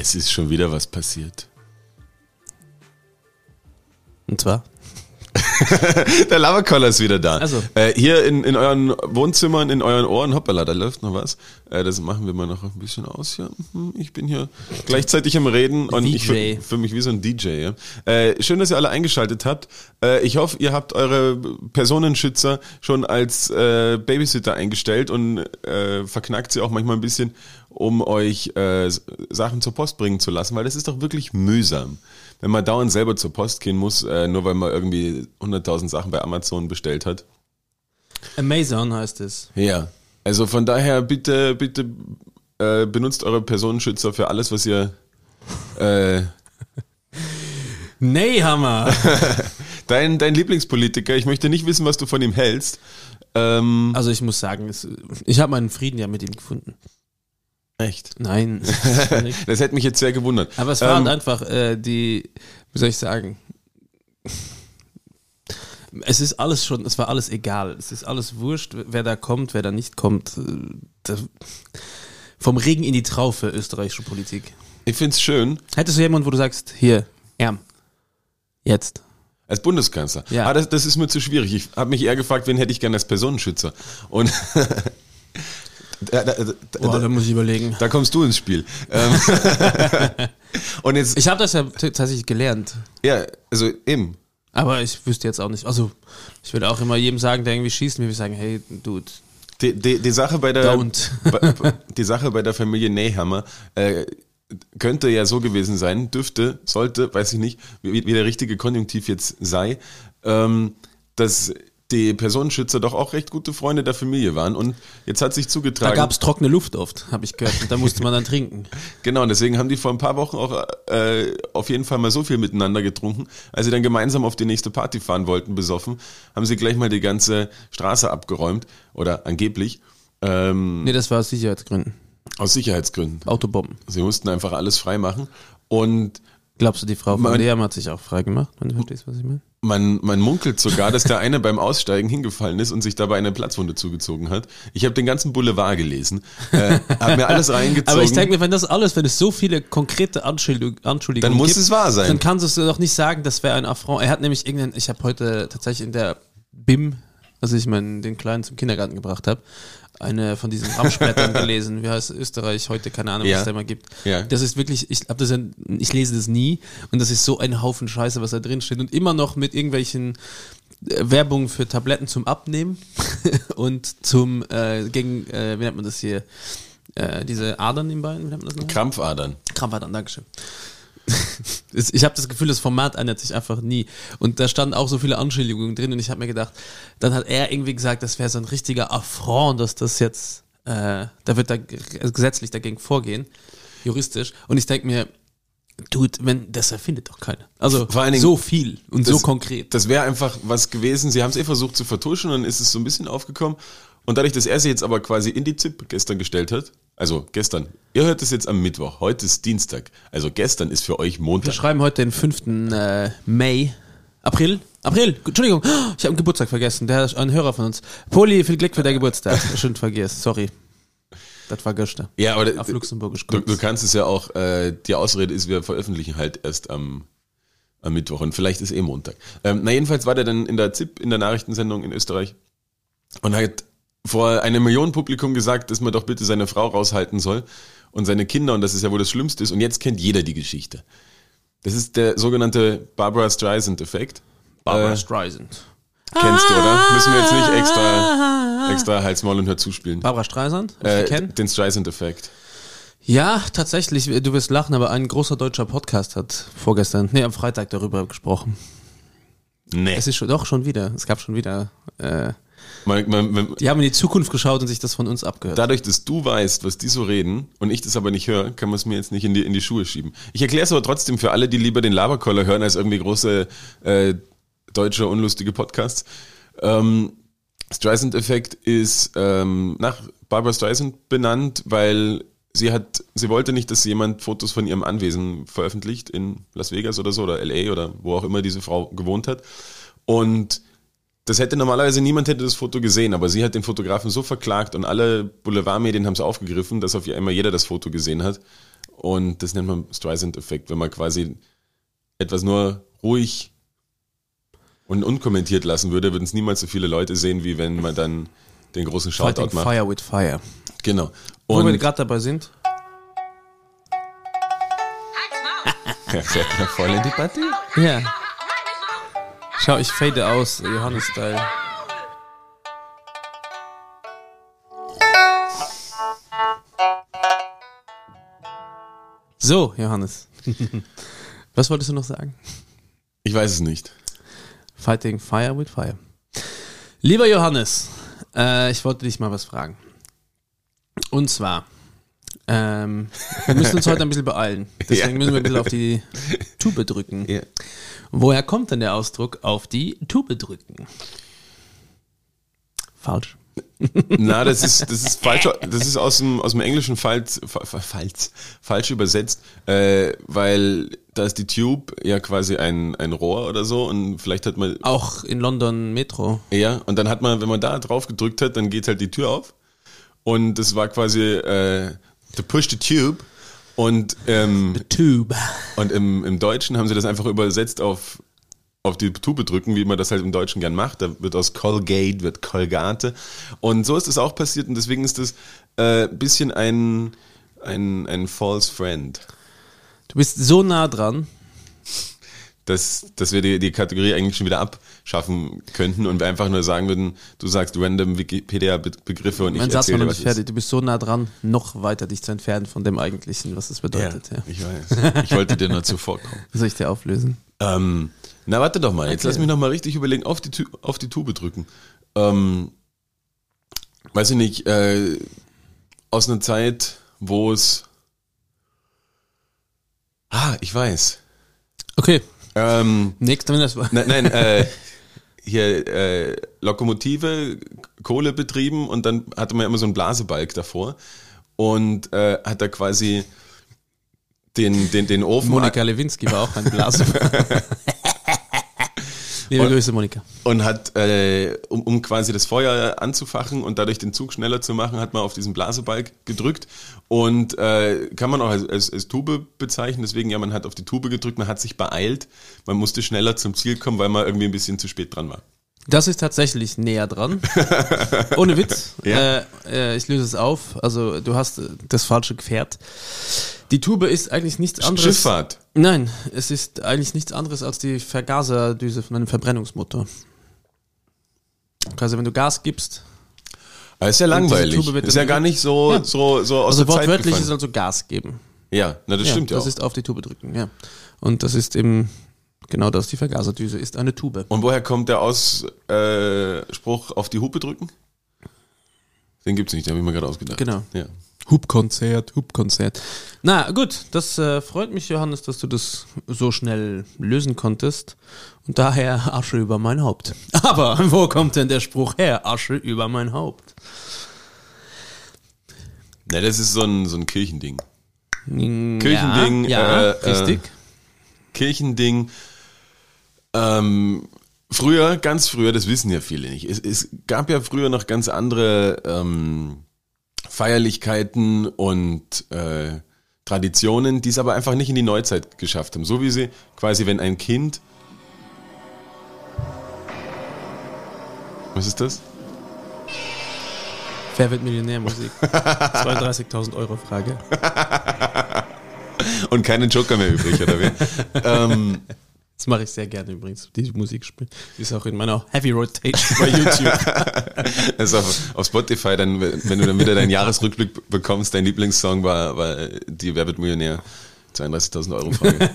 Es ist schon wieder was passiert. Und zwar? Der Lavacoller ist wieder da. Also. Äh, hier in, in euren Wohnzimmern, in euren Ohren, hoppala, da läuft noch was. Äh, das machen wir mal noch ein bisschen aus hier. Mhm, Ich bin hier gleichzeitig am Reden und ich DJ. fühle fühl mich wie so ein DJ. Ja. Äh, schön, dass ihr alle eingeschaltet habt. Äh, ich hoffe, ihr habt eure Personenschützer schon als äh, Babysitter eingestellt und äh, verknackt sie auch manchmal ein bisschen, um euch äh, Sachen zur Post bringen zu lassen, weil das ist doch wirklich mühsam. Wenn man dauernd selber zur Post gehen muss, äh, nur weil man irgendwie 100.000 Sachen bei Amazon bestellt hat. Amazon heißt es. Ja, also von daher bitte, bitte äh, benutzt eure Personenschützer für alles, was ihr. Äh, Nee, Hammer! dein, dein Lieblingspolitiker, ich möchte nicht wissen, was du von ihm hältst. Ähm, Also ich muss sagen, es, ich habe meinen Frieden ja mit ihm gefunden. Echt. Nein. Das hätte mich jetzt sehr gewundert. Aber es war Ähm, einfach äh, die, wie soll ich sagen? Es ist alles schon, es war alles egal. Es ist alles wurscht, wer da kommt, wer da nicht kommt. Das, vom Regen in die Traufe österreichische Politik. Ich find's schön, Hättest du jemanden, wo du sagst, hier, Erm, jetzt. als Bundeskanzler. Ja. Ah, das, das ist mir zu schwierig. Ich habe mich eher gefragt, wen hätte ich gerne als Personenschützer. Und da, da, da, Boah, da muss ich überlegen. da kommst du ins Spiel. Ähm, Und jetzt, Ich habe das ja tatsächlich gelernt. ja, also eben. Aber ich wüsste jetzt auch nicht. Also, ich würde auch immer jedem sagen, der irgendwie schießt, mir würde ich sagen, hey, Dude, Die, die, die Sache bei der Don't. bei- die Sache bei der Familie Neyhammer äh, könnte ja so gewesen sein, dürfte, sollte, weiß ich nicht, wie, wie der richtige Konjunktiv jetzt sei, ähm, dass die Personenschützer doch auch recht gute Freunde der Familie waren und jetzt hat sich da zugetragen. gab es trockene Luft oft, habe ich gehört. Und da musste man dann trinken. Genau, und deswegen haben die vor ein paar Wochen auch äh, auf jeden Fall mal so viel miteinander getrunken. Als sie dann gemeinsam auf die nächste Party fahren wollten, besoffen, haben sie gleich mal die ganze Straße abgeräumt oder angeblich ähm, Nee, das war aus Sicherheitsgründen. aus Sicherheitsgründen. Autobomben. Sie mussten einfach alles frei machen. Und Glaubst du, die Frau von Leam hat sich auch frei gemacht, wenn du verstehst, was ich meine? Man, man munkelt sogar, dass der eine beim Aussteigen hingefallen ist und sich dabei eine Platzwunde zugezogen hat. Ich habe den ganzen Boulevard gelesen, äh, habe mir alles reingezogen. Aber ich denke mir, wenn das alles, wenn es so viele konkrete Anschuldig Anschuldigungen Dann muss gibt, es wahr sein. Dann kannst du doch nicht sagen, das wäre ein Affront. Er hat nämlich irgendeinen, ich habe heute tatsächlich in der BIM, als ich meinen, den Kleinen zum Kindergarten gebracht habe, eine von diesen Ramschblättern gelesen. Wie heißt Österreich heute? Keine Ahnung, was Ja. es da immer gibt. Ja. Das ist wirklich, ich hab das ja, ich lese das nie und das ist so ein Haufen Scheiße, was da drin steht und immer noch mit irgendwelchen äh, Werbung für Tabletten zum Abnehmen und zum äh, gegen, äh, wie nennt man das hier? Äh, diese Adern im Bein, wie nennt man das noch? Krampfadern. Krampfadern, Dankeschön. Ich habe das Gefühl, das Format ändert sich einfach nie. Und da standen auch so viele Anschuldigungen drin und ich habe mir gedacht, dann hat er irgendwie gesagt, das wäre so ein richtiger Affront, dass das jetzt, äh, da wird da g- gesetzlich dagegen vorgehen, juristisch. Und ich denke mir, Dude, wenn, das erfindet doch keiner. Also Vor allen Dingen- so viel und so Das- konkret. Das wäre einfach was gewesen. Sie haben es eh versucht zu vertuschen und dann ist es so ein bisschen aufgekommen. Und dadurch, dass er sie jetzt aber quasi in die ZIP gestern gestellt hat, also gestern, ihr hört es jetzt am Mittwoch, heute ist Dienstag, also gestern ist für euch Wir Montag. schreiben heute den 5. Äh, Mai. April? April, Entschuldigung, ich habe einen Geburtstag vergessen. Der ist ein Hörer von uns. Poli, viel Glück für deinen Geburtstag. Schön vergisst, sorry. Das war gestern. Ja, aber Auf Luxemburgisch. du, du kannst es ja auch, äh, die Ausrede ist, wir veröffentlichen halt erst am, am Mittwoch und vielleicht ist eh Montag. Ähm, na jedenfalls war der dann in der ZIP, in der Nachrichtensendung in Österreich und hat vor einem Millionen Publikum gesagt, dass man doch bitte seine Frau raushalten soll und seine Kinder und das ist ja wohl das Schlimmste ist und jetzt kennt jeder die Geschichte. Das ist der sogenannte Barbara Streisand-Effekt. Barbara äh, Streisand. Kennst du, oder? Müssen wir jetzt nicht extra, extra Hals, Maul und Hör zuspielen. Barbara Streisand? Äh, den Streisand-Effekt. Ja, tatsächlich. Du wirst lachen, aber ein großer deutscher Podcast hat vorgestern, nee, am Freitag darüber gesprochen. Nee. Es ist schon, doch schon wieder. Es gab schon wieder. Äh, Man, man, man, die haben in die Zukunft geschaut und sich das von uns abgehört. dadurch, dass du weißt, was die so reden und ich das aber nicht höre, kann man es mir jetzt nicht in die, in die Schuhe schieben. Ich erkläre es aber trotzdem für alle, die lieber den Laberkoller hören als irgendwie große äh, deutsche unlustige Podcasts. Ähm, Streisand-Effekt ist ähm, nach Barbara Streisand benannt, weil sie hat, sie wollte nicht, dass jemand Fotos von ihrem Anwesen veröffentlicht in Las Vegas oder so oder LA oder wo auch immer diese Frau gewohnt hat. Und das hätte normalerweise niemand hätte das Foto gesehen, aber sie hat den Fotografen so verklagt und alle Boulevardmedien haben es aufgegriffen, dass auf einmal jeder das Foto gesehen hat. und das nennt man Streisand-Effekt, wenn man quasi etwas nur ruhig und unkommentiert lassen würde, würden es niemals so viele Leute sehen, wie wenn man dann den großen Shoutout Fighting macht. Fire with Fire. Genau. Wo wir Und gerade dabei sind. ja, voll in die Partie. Ja. Schau, ich fade aus, Johannes-Style. So, Johannes. Was wolltest du noch sagen? Ich weiß es nicht. Fighting Fire with Fire. Lieber Johannes, äh, ich wollte dich mal was fragen. Und zwar, ähm, wir müssen uns heute ein bisschen beeilen. Deswegen Ja. müssen wir ein bisschen auf die Tube drücken. Ja. Woher kommt denn der Ausdruck auf die Tube drücken? Falsch. Na, das ist, das ist falsch, das ist aus dem, aus dem Englischen falsch, fa- fa- falsch, falsch übersetzt, äh, weil da ist die Tube ja quasi ein, ein Rohr oder so und vielleicht hat man, Auch in London Metro. ja, und dann hat man, wenn man da drauf gedrückt hat, dann geht halt die Tür auf und das war quasi, äh, to push the tube und, ähm, Tube. und im, im Deutschen haben sie das einfach übersetzt auf, auf die Tube drücken, wie man das halt im Deutschen gern macht. Da wird aus Colgate, wird Colgate. Und so ist es auch passiert und deswegen ist das äh, bisschen ein, ein, ein false friend. Du bist so nah dran. Dass, dass wir die, die Kategorie eigentlich schon wieder abschaffen könnten und wir einfach nur sagen würden, du sagst random Wikipedia-Begriffe und ich Mein erzähle, was fertig. Du bist so nah dran, noch weiter dich zu entfernen von dem Eigentlichen, was es bedeutet. Ja, Ja. ich weiß. Ich wollte dir nur zuvorkommen. Soll ich dir auflösen? Ähm, na, warte doch mal. Jetzt Okay. lass mich noch mal richtig überlegen. Auf die, auf die Tube drücken. Ähm, weiß ich nicht, äh, aus einer Zeit, wo es... Ah, ich weiß. Okay, Ähm, nächster nein, nein äh, hier äh, Lokomotive, Kohle betrieben und dann hatte man immer so einen Blasebalg davor und äh, hat da quasi den, den, den Ofen Monika Lewinsky war auch ein Blaser. Liebe Und- Grüße, Monika. Und hat, äh, um, um quasi das Feuer anzufachen und dadurch den Zug schneller zu machen, hat man auf diesen Blasebalg gedrückt. Und äh, kann man auch als, als, als Tube bezeichnen. Deswegen, ja, man hat auf die Tube gedrückt, man hat sich beeilt. Man musste schneller zum Ziel kommen, weil man irgendwie ein bisschen zu spät dran war. Das ist tatsächlich näher dran. Ohne Witz. Ja. Äh, äh, ich löse es auf. Also du hast äh, das falsche Gefährt. Die Tube ist eigentlich nichts anderes. Schifffahrt. Nein, es ist eigentlich nichts anderes als die Vergaserdüse von einem Verbrennungsmotor. Also wenn du Gas gibst, Aber ist ja langweilig. Ist ja gar nicht so, Ja. so, so aus also der Zeit wortwörtlich ist also Gas geben. Ja, na, das stimmt ja Das auch. ist auf die Tube drücken, ja. Und das ist eben genau das, die Vergaserdüse ist eine Tube. Und woher kommt der Ausspruch äh, Spruch auf die Hupe drücken? Den gibt's nicht, den habe ich mir gerade ausgedacht. Genau. Ja. Hubkonzert, Hubkonzert. Na gut, das äh, freut mich, Johannes, dass du das so schnell lösen konntest. Und daher Asche über mein Haupt. Aber wo kommt denn der Spruch her? Asche über mein Haupt. Na, das ist so ein, so ein Kirchending. Kirchending, ja, ja äh, richtig. Kirchending. Ähm, früher, ganz früher, das wissen ja viele nicht. Es, es gab ja früher noch ganz andere ähm, Feierlichkeiten und äh, Traditionen, die es aber einfach nicht in die Neuzeit geschafft haben. So wie sie quasi, wenn ein Kind. Was ist das? Wer wird Millionärmusik? 32.000 Euro Frage. Und keinen Joker mehr übrig, oder wie? ähm, Das mache ich sehr gerne übrigens, die Musik spielen. Die ist auch in meiner Heavy Rotation bei YouTube. Also auf, auf Spotify, dann, wenn du dann wieder deinen Jahresrückblick bekommst, dein Lieblingssong war, war die Wer wird Millionär? 32.000 Euro Frage.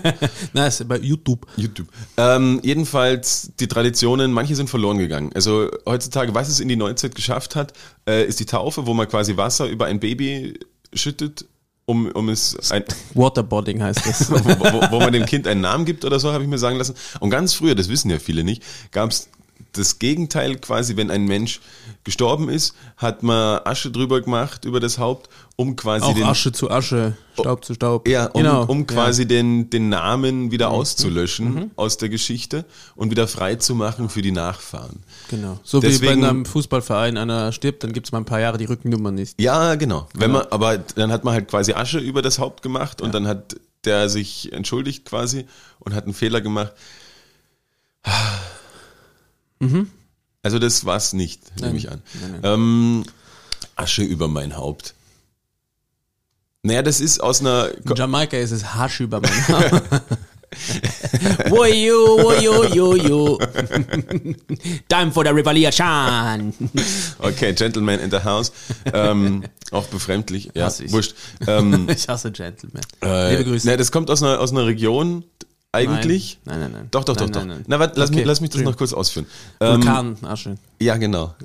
Ist bei YouTube. YouTube. Ähm, jedenfalls, die Traditionen, manche sind verloren gegangen. Also heutzutage, was es in die Neuzeit geschafft hat, äh, ist die Taufe, wo man quasi Wasser über ein Baby schüttet, um, um es ein, Waterboarding heißt das. wo, wo, wo man dem Kind einen Namen gibt oder so, habe ich mir sagen lassen. Und ganz früher, das wissen ja viele nicht, gab es das Gegenteil quasi, wenn ein Mensch gestorben ist, hat man Asche drüber gemacht über das Haupt, um quasi Auch den Asche zu Asche, Staub zu Staub. ja, um, genau. um quasi Ja. Mhm. den, den Namen wieder auszulöschen aus der Geschichte und wieder frei zu machen für die Nachfahren. Genau. So wie Deswegen- bei einem Fußballverein einer stirbt, dann gibt es mal ein paar Jahre die Rückennummer nicht. Ja, genau. Wenn man, aber dann hat man halt quasi Asche über das Haupt gemacht und dann hat der sich entschuldigt quasi und hat einen Fehler gemacht. Also das war's nicht, nehme ich an. Ähm, Asche über mein Haupt. Naja, das ist aus einer. In Jamaika ist es Hasch über mein Haar. Wojo, wojo, jojo. Time for the Revolution. Okay, Gentleman in the House. Ähm, auch befremdlich. Ja, wurscht. Ähm, Ich hasse Gentleman. äh, Liebe Grüße. Ne, das kommt aus einer, aus einer Region eigentlich. Nein, nein, nein. Doch, doch, nein, doch, nein, doch. Nein, Na, warte, lass, Okay. mich, lass mich das noch kurz ausführen. Ähm, Vulkanasche. ja, genau.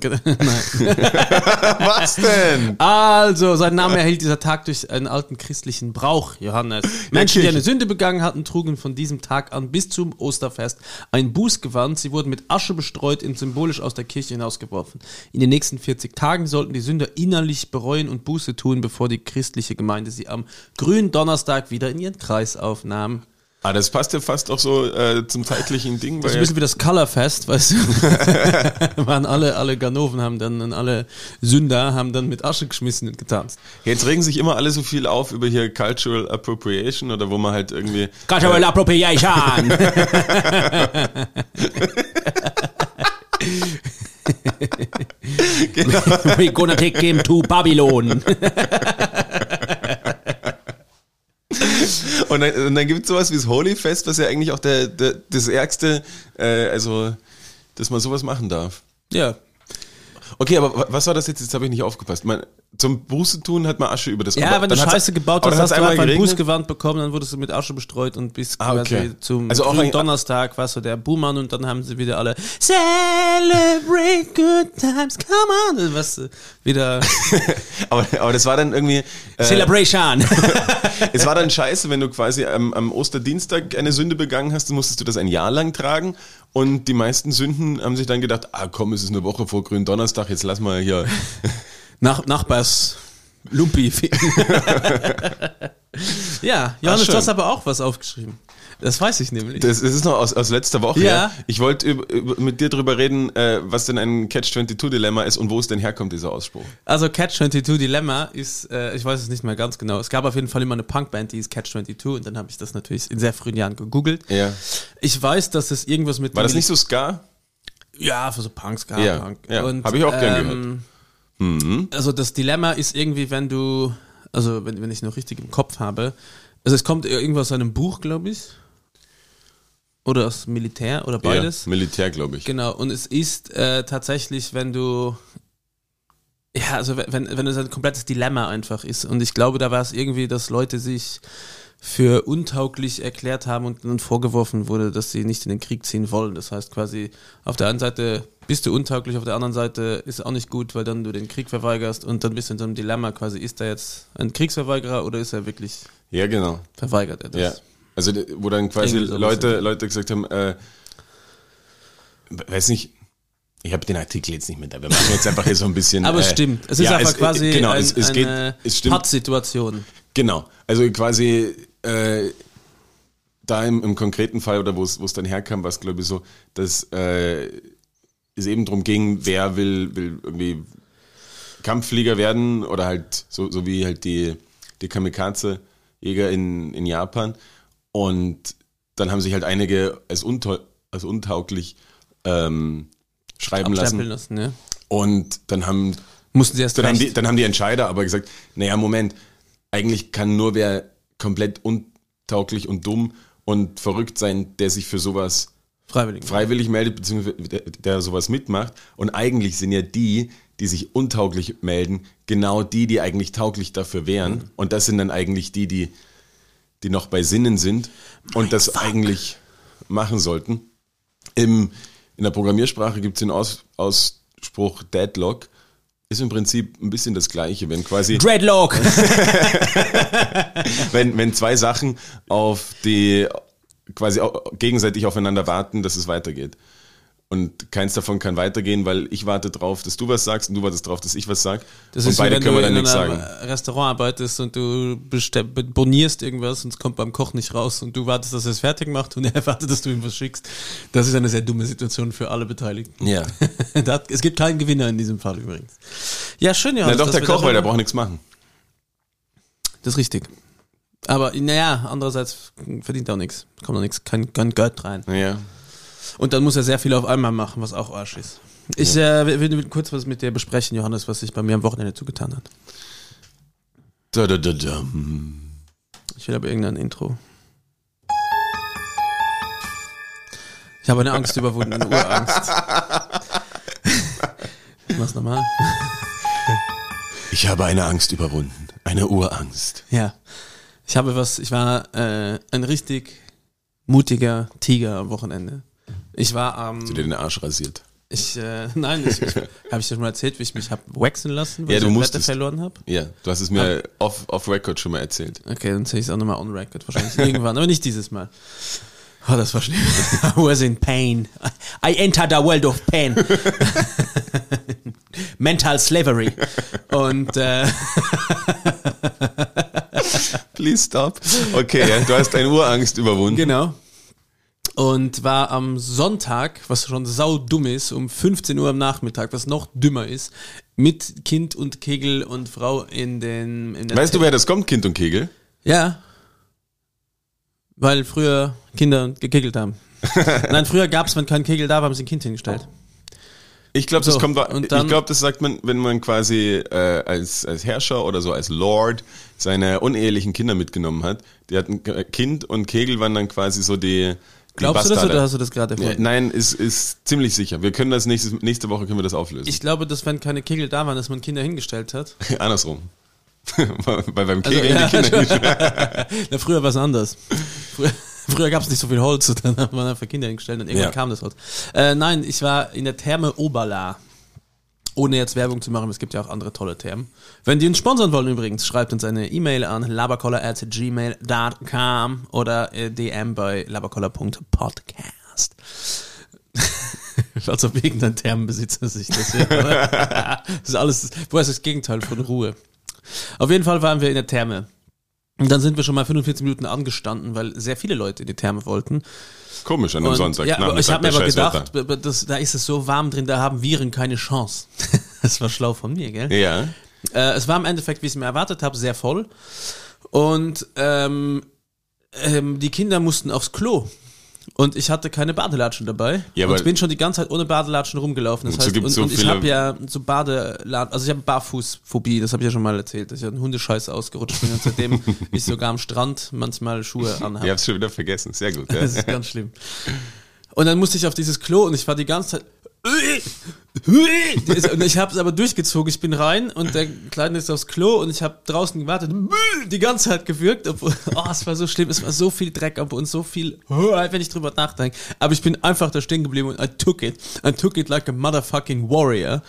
Was denn? Also, sein Name erhielt dieser Tag durch einen alten christlichen Brauch, Johannes. Menschen, die eine Sünde begangen hatten, trugen von diesem Tag an bis zum Osterfest ein Bußgewand. Sie wurden mit Asche bestreut und symbolisch aus der Kirche hinausgeworfen. In den nächsten 40 Tagen sollten die Sünder innerlich bereuen und Buße tun, bevor die christliche Gemeinde sie am grünen Donnerstag wieder in ihren Kreis aufnahm. Ah, das passt ja fast auch so äh, zum zeitlichen Ding. Das ist ein bisschen wie das Colorfest, weißt du? waren alle, alle Ganoven haben dann, und alle Sünder haben dann mit Asche geschmissen und getanzt. jetzt regen sich immer alle so viel auf über hier Cultural Appropriation oder wo man halt irgendwie. Cultural Appropriation! We're gonna take him to Babylon. Und dann, und dann gibt es sowas wie das Holy Fest, was ja eigentlich auch der, der, das Ärgste, äh, also, dass man sowas machen darf. Ja. Okay, aber wa- was war das jetzt? Jetzt habe ich nicht aufgepasst. Man, zum Buße tun hat man Asche über das Ja, aber wenn du Scheiße gebaut hast, dann hast du einfach ein. Bußgewand bekommen, dann wurdest du mit Asche bestreut und bis Ah, quasi okay. zum Also auch Donnerstag war so der Buhmann und dann haben sie wieder alle Celebrate good times, come on. Und Was, wieder Aber, aber das war dann irgendwie. Äh, Celebration. es war dann scheiße, wenn du quasi am, am Osterdienstag eine Sünde begangen hast, dann musstest du das ein Jahr lang tragen. Und die meisten Sünden haben sich dann gedacht, ah komm, es ist eine Woche vor grünen Donnerstag, jetzt lass mal hier. Nach, Nachbars Lumpi. ja, Johannes, du hast aber auch was aufgeschrieben. Das weiß ich nämlich. Das, das ist noch aus, aus letzter Woche. Ja. Ich wollte mit dir drüber reden, äh, was denn ein Catch-22-Dilemma ist und wo es denn herkommt, dieser Ausspruch. Also Catch-22 Dilemma ist, äh, ich weiß es nicht mehr ganz genau. Es gab auf jeden Fall immer eine Punkband, die ist Catch-22 und dann habe ich das natürlich in sehr frühen Jahren gegoogelt. Ja. Ich weiß, dass es irgendwas mit War das nicht so Ska? Ja, für so Punks, Ska, Ja, Punk. ja, Und, hab ich auch gern ähm, Mhm. Also das Dilemma ist irgendwie, wenn du, also wenn, wenn ich noch richtig im Kopf habe, also es kommt irgendwo aus einem Buch, glaube ich. Oder aus Militär oder beides. Ja, Militär, glaube ich. Genau, und es ist äh, tatsächlich, wenn du. Ja, also wenn, wenn es ein komplettes Dilemma einfach ist. Und ich glaube, da war es irgendwie, dass Leute sich für untauglich erklärt haben und dann vorgeworfen wurde, dass sie nicht in den Krieg ziehen wollen. Das heißt quasi, auf der einen Seite bist du untauglich, auf der anderen Seite ist es auch nicht gut, weil dann du den Krieg verweigerst und dann bist du in so einem Dilemma quasi, ist er jetzt ein Kriegsverweigerer oder ist er wirklich Ja, genau. verweigert? Er das? Ja. Also, wo dann quasi Leute. Leute gesagt haben, äh, weiß nicht, ich habe den Artikel jetzt nicht mit, aber wir machen jetzt einfach hier so ein bisschen. Aber es äh, stimmt. Es ist ja, einfach es- quasi genau, ein, es, es eine. Pattsituation. Genau. Also quasi äh, da im, im konkreten Fall oder wo es wo es dann herkam, war es glaube ich so, dass äh, es eben darum ging, wer will, will irgendwie Kampfflieger werden oder halt so, so wie halt die, die Kamikaze-Jäger in, in Japan. Und dann haben sich halt einige als, untau als untauglich ähm, schreiben lassen. lassen, ja. Und dann haben Mussten sie erst dann haben, die, dann haben die Entscheider aber gesagt, naja, Moment, eigentlich kann nur wer komplett untauglich und dumm und verrückt sein, der sich für sowas freiwillig. freiwillig meldet, beziehungsweise der, der sowas mitmacht. Und eigentlich sind ja die, die sich untauglich melden, genau die, die eigentlich tauglich dafür wären. Und das sind dann eigentlich die, die, die noch bei Sinnen sind und das eigentlich machen sollten. Im, in der Programmiersprache gibt es den Aus, Ausspruch Deadlock. Ist im Prinzip ein bisschen das Gleiche, wenn quasi Dreadlock! wenn, wenn zwei Sachen auf die quasi gegenseitig aufeinander warten, dass es weitergeht. Und keins davon kann weitergehen, weil ich warte drauf, dass du was sagst und du wartest drauf, dass ich was sag. Das und ist beide wie wenn können du wir dann in nichts einem sagen. Restaurant arbeitest und du bonierst irgendwas und es kommt beim Koch nicht raus und du wartest, dass er es fertig macht und er wartet, dass du ihm was schickst. Das ist eine sehr dumme Situation für alle Beteiligten. Ja. Da- es gibt keinen Gewinner in diesem Fall übrigens. Ja, schön, Na Johannes. doch, der Koch, weil der braucht nichts machen. Das ist richtig. Aber naja, andererseits verdient er auch nichts. Kommt auch nichts, kein, kein Geld rein. Naja. Und dann muss er sehr viel auf einmal machen, was auch Arsch ist. Ich äh, will, will kurz was mit dir besprechen, Johannes, was sich bei mir am Wochenende zugetan hat. Da, da, da, da. Ich will aber irgendein Intro. Ich habe eine Angst überwunden, eine Urangst. Ich mach's nochmal. Ich habe eine Angst überwunden. Eine Urangst. Ja. Ich habe was, ich war äh, ein richtig mutiger Tiger am Wochenende. Ich war am. Du dir den Arsch rasiert. Ich, äh, nein, ich, ich, habe ich dir schon mal erzählt, wie ich mich hab waxen lassen, weil Ja, ich du die musstest. Verloren habe? Ja, du hast es mir off, off Record schon mal erzählt. Okay, dann zähle ich es auch nochmal on record, wahrscheinlich irgendwann, aber nicht dieses Mal. Oh, das war schlimm. I was in pain. I entered a world of pain. Mental slavery. Und äh, Please stop. Okay, du hast eine Urangst überwunden. genau. Und war am Sonntag, was schon sau dumm ist, um 15 Uhr am Nachmittag, was noch dümmer ist, mit Kind und Kegel und Frau in den. In Weißt du, wer das kommt, Kind und Kegel? Ja. Weil früher Kinder gekegelt haben. Nein, früher gab es, wenn kein Kegel da war, haben sie ein Kind hingestellt. Ich glaube, das So, kommt. dann- ich glaube, das sagt man, wenn man quasi äh, als als Herrscher oder so als Lord seine unehelichen Kinder mitgenommen hat. Die hatten Kind und Kegel waren dann quasi so die. Glaubst du das oder hast du das gerade erfunden? nein, ist ist ziemlich sicher. Wir können das nächste nächste Woche können wir das auflösen. Ich glaube, dass wenn keine Kegel da waren, dass man Kinder hingestellt hat. Andersrum. Weil beim Also, Kegeln ja, die Kinder nicht. Na, früher war es anders. Früher, früher gab es nicht so viel Holz und dann hat man einfach Kinder hingestellt und irgendwann Ja. kam das Holz. Äh, nein, ich war in der Therme Oberla. Ohne jetzt Werbung zu machen, es gibt ja auch andere tolle Thermen. Wenn die uns sponsern wollen übrigens, schreibt uns eine E-Mail an labercoller.gmail.com oder äh, DM bei labercoller.podcast. Als ob irgendein Thermenbesitzer sich das hört, oder? Das ist alles, woher ist das Gegenteil von Ruhe? Auf jeden Fall waren wir in der Therme. Und dann sind wir schon mal 45 Minuten angestanden, weil sehr viele Leute in die Therme wollten. Komisch an einem Sonntag. ja, aber ich habe mir aber gedacht, das, da ist es so warm drin, da haben Viren keine Chance. das war schlau von mir, gell? Ja. Äh, es war im Endeffekt, wie ich es mir erwartet habe, sehr voll. Und ähm, ähm, die Kinder mussten aufs Klo. Und ich hatte keine Badelatschen dabei. Ja, und aber- bin schon die ganze Zeit ohne Badelatschen rumgelaufen. Das heißt, und, so und ich habe ja so Badelatschen, also ich habe Barfußphobie, das habe ich ja schon mal erzählt, dass ich einen Hundescheiß ausgerutscht bin und seitdem ich sogar am Strand manchmal Schuhe anhabe. Ich hab's schon wieder vergessen. Sehr gut. Ja. Das ist ganz schlimm. Und dann musste ich auf dieses Klo und ich war die ganze Zeit. Und ich habe es aber durchgezogen. Ich bin rein und der Kleine ist aufs Klo und ich habe draußen gewartet, die ganze Zeit gewürgt. Obwohl, oh, es war so schlimm, es war so viel Dreck ab und so viel, wenn ich drüber nachdenke. Aber ich bin einfach da stehen geblieben und I took it. I took it like a motherfucking warrior.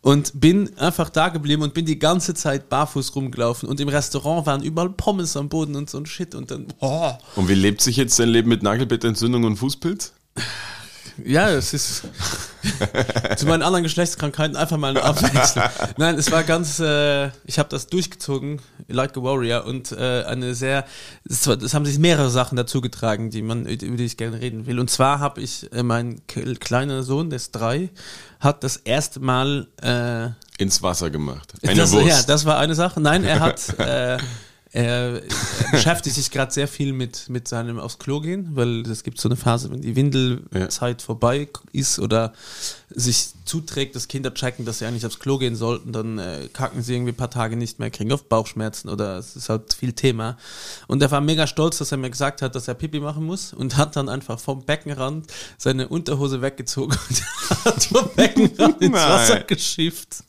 Und bin einfach da geblieben und bin die ganze Zeit barfuß rumgelaufen. Und im Restaurant waren überall Pommes am Boden und so ein Shit. Und dann, oh. Und wie lebt sich jetzt dein Leben mit Nagelbettentzündung und Fußpilz? Ja, es ist zu meinen anderen Geschlechtskrankheiten einfach mal eine Abwechslung. Nein, es war ganz, äh, ich habe das durchgezogen, like a warrior und äh, eine sehr, es, es haben sich mehrere Sachen dazu getragen, die man über die ich gerne reden will. Und zwar habe ich äh, mein kleiner Sohn, der ist drei, hat das erste Mal äh, Ins Wasser gemacht. Eine das, Wurst. Ja, das war eine Sache. Nein, er hat, äh, er, er beschäftigt sich gerade sehr viel mit, mit seinem aufs Klo gehen, weil es gibt so eine Phase, wenn die Windelzeit vorbei ist oder sich zuträgt, dass Kinder checken, dass sie eigentlich aufs Klo gehen sollten, dann äh, kacken sie irgendwie ein paar Tage nicht mehr, kriegen oft Bauchschmerzen oder es ist halt viel Thema. Und er war mega stolz, dass er mir gesagt hat, dass er Pipi machen muss und hat dann einfach vom Beckenrand seine Unterhose weggezogen und hat vom Beckenrand ins. Wasser geschifft.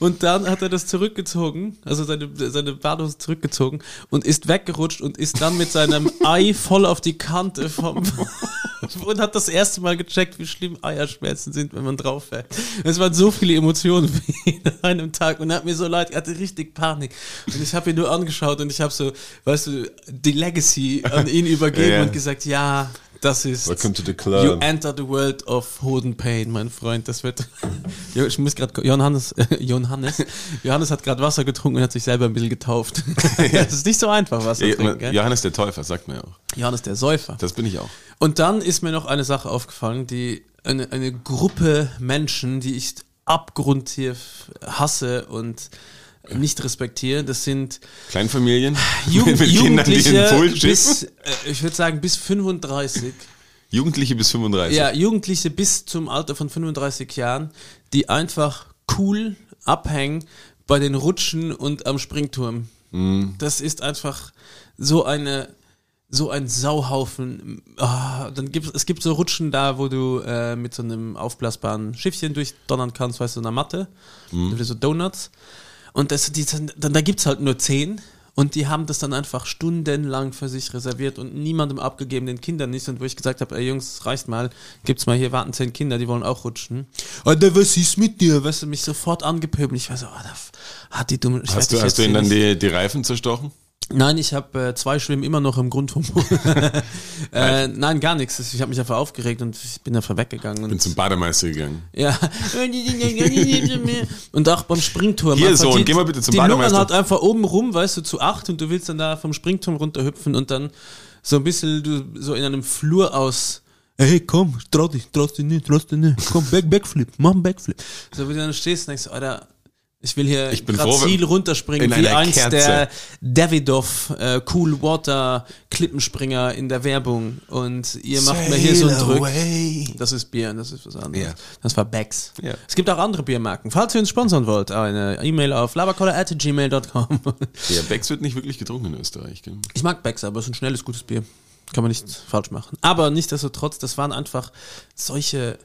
Und dann hat er das zurückgezogen, also seine, seine Badehose zurückgezogen und ist weggerutscht und ist dann mit seinem Ei voll auf die Kante vom und hat das erste Mal gecheckt, wie schlimm Eierschmerzen sind, wenn man drauf fällt. Es waren so viele Emotionen wie in einem Tag und er hat mir so leid, er hatte richtig Panik. Und ich habe ihn nur angeschaut und ich habe so, weißt du, die Legacy an ihn übergeben Ja. und gesagt, ja, Das ist. Welcome to the You club. enter the world of Hoden Pain, mein Freund. Das wird. Ich muss gerade. Johannes, Johannes, Johannes hat gerade Wasser getrunken und hat sich selber ein bisschen getauft. das ist nicht so einfach, Wasser Ja, trinken. Gell? Johannes der Täufer, sagt man ja auch. Johannes der Säufer. Das bin ich auch. Und dann ist mir noch eine Sache aufgefallen, die eine, eine Gruppe Menschen, die ich abgrundtief hasse und nicht respektiere, das sind Kleinfamilien Jugend, mit Kindern, die Jugendliche den Pool schiffen. bis, äh, ich würde sagen, bis 35. Jugendliche bis 35. Ja, Jugendliche bis zum Alter von 35 Jahren, die einfach cool abhängen bei den Rutschen und am Springturm. Mhm. Das ist einfach so eine so ein Sauhaufen. Ah, dann gibt es gibt so Rutschen da, wo du äh, mit so einem aufblasbaren Schiffchen durchdonnern kannst, weißt du, so einer Matte, Mhm. so Donuts. Und das, die, dann, da gibt's halt nur zehn. Und die haben das dann einfach stundenlang für sich reserviert und niemandem abgegeben, den Kindern nicht. Und wo ich gesagt habe, ey Jungs, reicht mal, gibt's mal hier, warten zehn Kinder, die wollen auch rutschen. Alter, was ist mit dir? Weißt du, mich sofort angepöbelt. Ich war so, Alter, hat die dumme... hast du, hast du ihnen dann die, die Reifen zerstochen? Nein, ich habe äh, zwei Schwimmen immer noch im Grund vom Pool. äh, nein, gar nichts. Ich habe mich einfach aufgeregt und ich bin einfach weggegangen. Und Bin zum Bademeister gegangen. ja. und auch beim Springturm. Hier, Sohn, die, geh mal bitte zum die Bademeister. Die halt einfach oben rum, weißt du, zu acht und du willst dann da vom Springturm runterhüpfen und dann so ein bisschen du, so in einem Flur aus Hey, komm, trau dich, trau dich nicht, trau dich nicht. Komm, back, backflip, mach einen Backflip. So, wie du dann stehst und denkst, Alter, ich will hier Ich froh, Ziel runterspringen, in wie eins Kerze. der Davidoff äh, Cool Water Klippenspringer in der Werbung und ihr macht mir hier so einen Drück. Away. Das ist Bier, das ist was anderes. Ja. Das war Becks. Ja. Es gibt auch andere Biermarken. Falls ihr uns sponsern wollt, eine E-Mail auf labercoller.gmail.com. Ja, Becks wird nicht wirklich getrunken in Österreich. Gell? Ich mag Becks, aber es ist ein schnelles, gutes Bier. Kann man nicht falsch machen. Aber nichtsdestotrotz, das waren einfach solche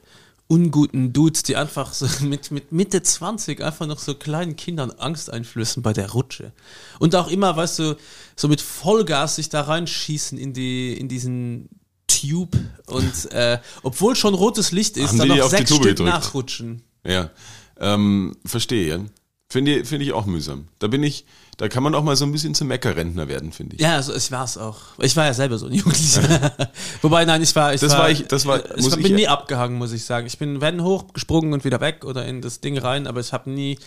unguten Dudes, die einfach so mit, mit Mitte 20 einfach noch so kleinen Kindern Angst einflößen bei der Rutsche. Und auch immer, weißt du, so mit Vollgas sich da reinschießen in die, in diesen Tube und äh, obwohl schon rotes Licht ist, Haben dann die noch sechs Stück gedrückt? nachrutschen. Ja, ähm, verstehe. Finde ich- finde ich auch mühsam. Da bin ich, da kann man auch mal so ein bisschen zum Meckerrentner werden, finde ich. Ja, also ich war es auch. Ich war ja selber so ein Jugendlicher. Wobei, nein, ich war, ich Das war, war ich- das war- ich muss bin ich- nie abgehangen, muss ich sagen. Ich bin wenn hochgesprungen und wieder weg oder in das Ding rein, aber ich habe nie,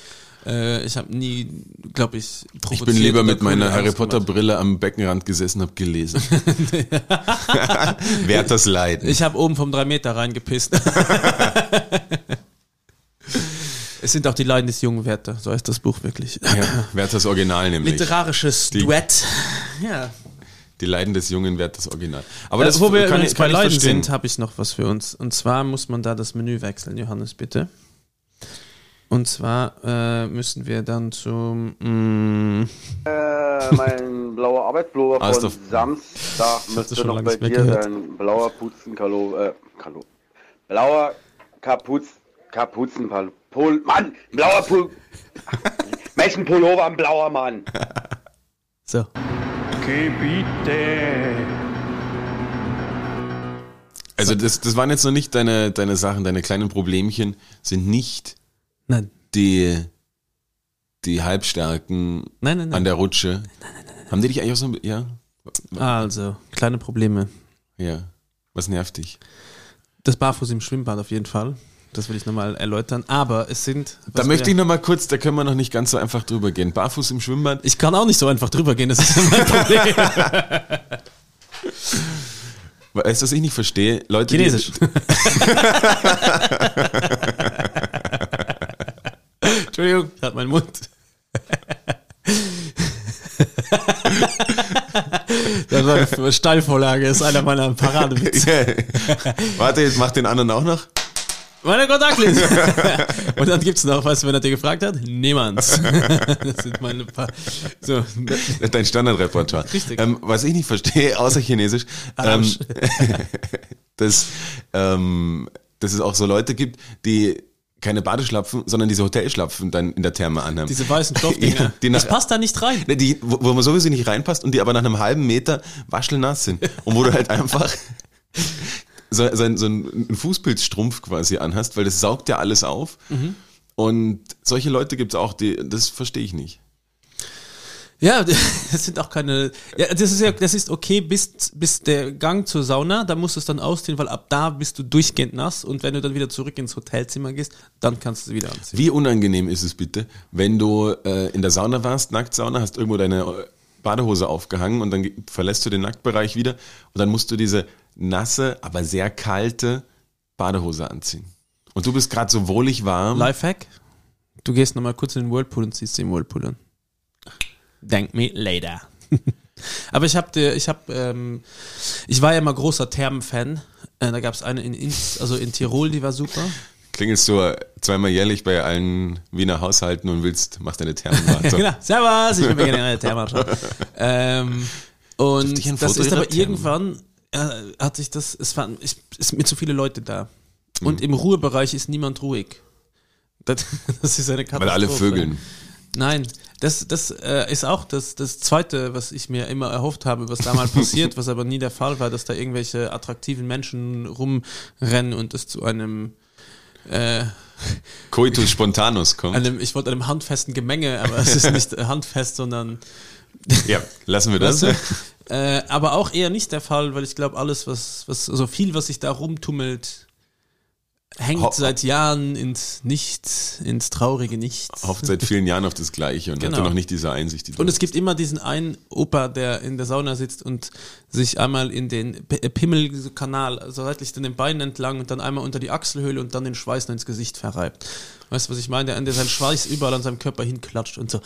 äh, ich habe nie, glaube ich, Ich bin lieber mit meiner Harry Potter. Brille am Beckenrand gesessen, hab gelesen. Wert das Leiden. Ich habe oben vom 3 Meter reingepisst. Es sind auch die Leiden des jungen Werther, so heißt das Buch wirklich. ja, Wert das Original nämlich. Literarisches Die- Duett. Ja. Die Leiden des Jungen Wert das Original. Aber Das, das wo wir kann, übrigens ich, kann bei Leiden sind, habe ich noch was für uns. Und zwar muss man da das Menü wechseln, Johannes, bitte. Und zwar äh, müssen wir dann zum. mm, Äh, mein blauer Arbeitspullover Ah, von doch- Samstag müsste schon noch lange bei dir gehört. sein. Blauer Puzenkalo, äh, Kalo. Blauer Kapuz, Kapuzenpal, Pol, Mann, blauer Pul, Menschenpullover, ein blauer Mann. so. Also das, das waren jetzt noch nicht deine, deine Sachen, deine kleinen Problemchen sind nicht Nein. die, die Halbstärken Nein, nein, nein. an der Rutsche. Haben die dich eigentlich auch so, ein- ja, Also, kleine Probleme. ja. Was nervt dich? Das Barfuß im Schwimmbad auf jeden Fall. Das will ich nochmal erläutern. Aber es sind. Da möchte ich noch mal kurz, da können wir noch nicht ganz so einfach drüber gehen. Barfuß im Schwimmbad. Ich kann auch nicht so einfach drüber gehen, das ist mein Problem. Weißt du, was ich nicht verstehe? Leute, Chinesisch. Entschuldigung, hat meinen Mund. Das war eine Steilvorlage, ist einer meiner Paradewitze. Warte, jetzt mach den anderen auch noch. Meine Kontaktlinsen. Und dann gibt's noch, weißt du, wenn er dir gefragt hat? Niemand. Das sind meine paar. So. Dein Standardrepertoire. Richtig. Ähm, was ich nicht verstehe, außer Chinesisch, ähm, dass, ähm, dass es auch so Leute gibt, die keine Badeschlapfen, sondern diese Hotelschlapfen dann in der Therme anhaben. Diese weißen Stoffdinger. Ja, die nach- das passt da nicht rein. Die, wo, wo man sowieso nicht reinpasst und die aber nach einem halben Meter waschelnass sind. Und wo du halt einfach so, so, ein, so einen Fußpilzstrumpf quasi anhast, weil das saugt ja alles auf. Mhm. Und solche Leute gibt's auch, die, das verstehe ich nicht. Ja, das sind auch keine. Ja, das ist ja, das ist okay, bis, bis der Gang zur Sauna, da musst du es dann ausziehen, weil ab da bist du durchgehend nass und wenn du dann wieder zurück ins Hotelzimmer gehst, dann kannst du es wieder anziehen. Wie unangenehm ist es bitte, wenn du äh, in der Sauna warst, Nacktsauna, hast irgendwo deine äh, Badehose aufgehangen und dann verlässt du den Nacktbereich wieder und dann musst du diese nasse, aber sehr kalte Badehose anziehen. Und du bist gerade so wohlig warm. Lifehack: Du gehst nochmal kurz in den Whirlpool und ziehst den Whirlpool an. Thank me later. Aber ich habe, ich habe, ähm, ich war ja mal großer Thermen-Fan. Äh, da gab es eine in, in, also in Tirol, die war super. Klingelst du zweimal jährlich bei allen Wiener Haushalten und willst, machst deine Thermenwarte. genau. Servus, ich bin mir gerne eine Therme anschauen. ähm, und das ist aber irgendwann äh, hat sich das, es waren, es sind mir zu viele Leute da. Mhm. Und im Ruhebereich ist niemand ruhig. Das, das ist eine Katastrophe. Weil alle vögeln. Nein, das, das äh, ist auch das, das Zweite, was ich mir immer erhofft habe, was da mal passiert, was aber nie der Fall war, dass da irgendwelche attraktiven Menschen rumrennen und es zu einem, äh, Coitus spontanus kommt. einem ich wollte einem handfesten Gemenge, aber es ist nicht handfest, sondern Ja, lassen wir das. Weißt du? Äh, aber auch eher nicht der Fall, weil ich glaube, alles, was, was, so viel, was sich da rumtummelt, hängt Ho- seit Jahren ins Nichts, ins traurige Nichts. Hofft seit vielen Jahren auf das Gleiche und Genau. hatte noch nicht diese Einsicht. Die Und es hast. gibt immer diesen einen Opa, der in der Sauna sitzt und sich einmal in den äh, Pimmelkanal, also seitlich an den Beinen entlang und dann einmal unter die Achselhöhle und dann den Schweiß noch ins Gesicht verreibt. Weißt du, was ich meine? Der, der seinen Schweiß überall an seinem Körper hinklatscht und so,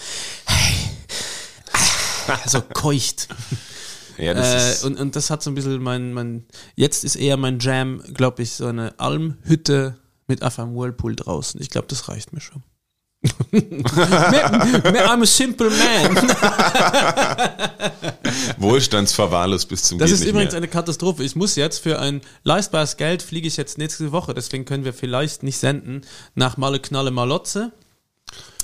so keucht. Ja, das Äh, und, und das hat so ein bisschen mein, mein, jetzt ist eher mein Jam, glaube ich, so eine Almhütte mit einfach einem Whirlpool draußen. Ich glaube, das reicht mir schon. I'm a simple man. Wohlstandsverwahrlos bis zum Das geht ist übrigens mehr. eine Katastrophe. Ich muss jetzt für ein leistbares Geld fliege ich jetzt nächste Woche, deswegen können wir vielleicht nicht senden nach Malle Knalle Malotze,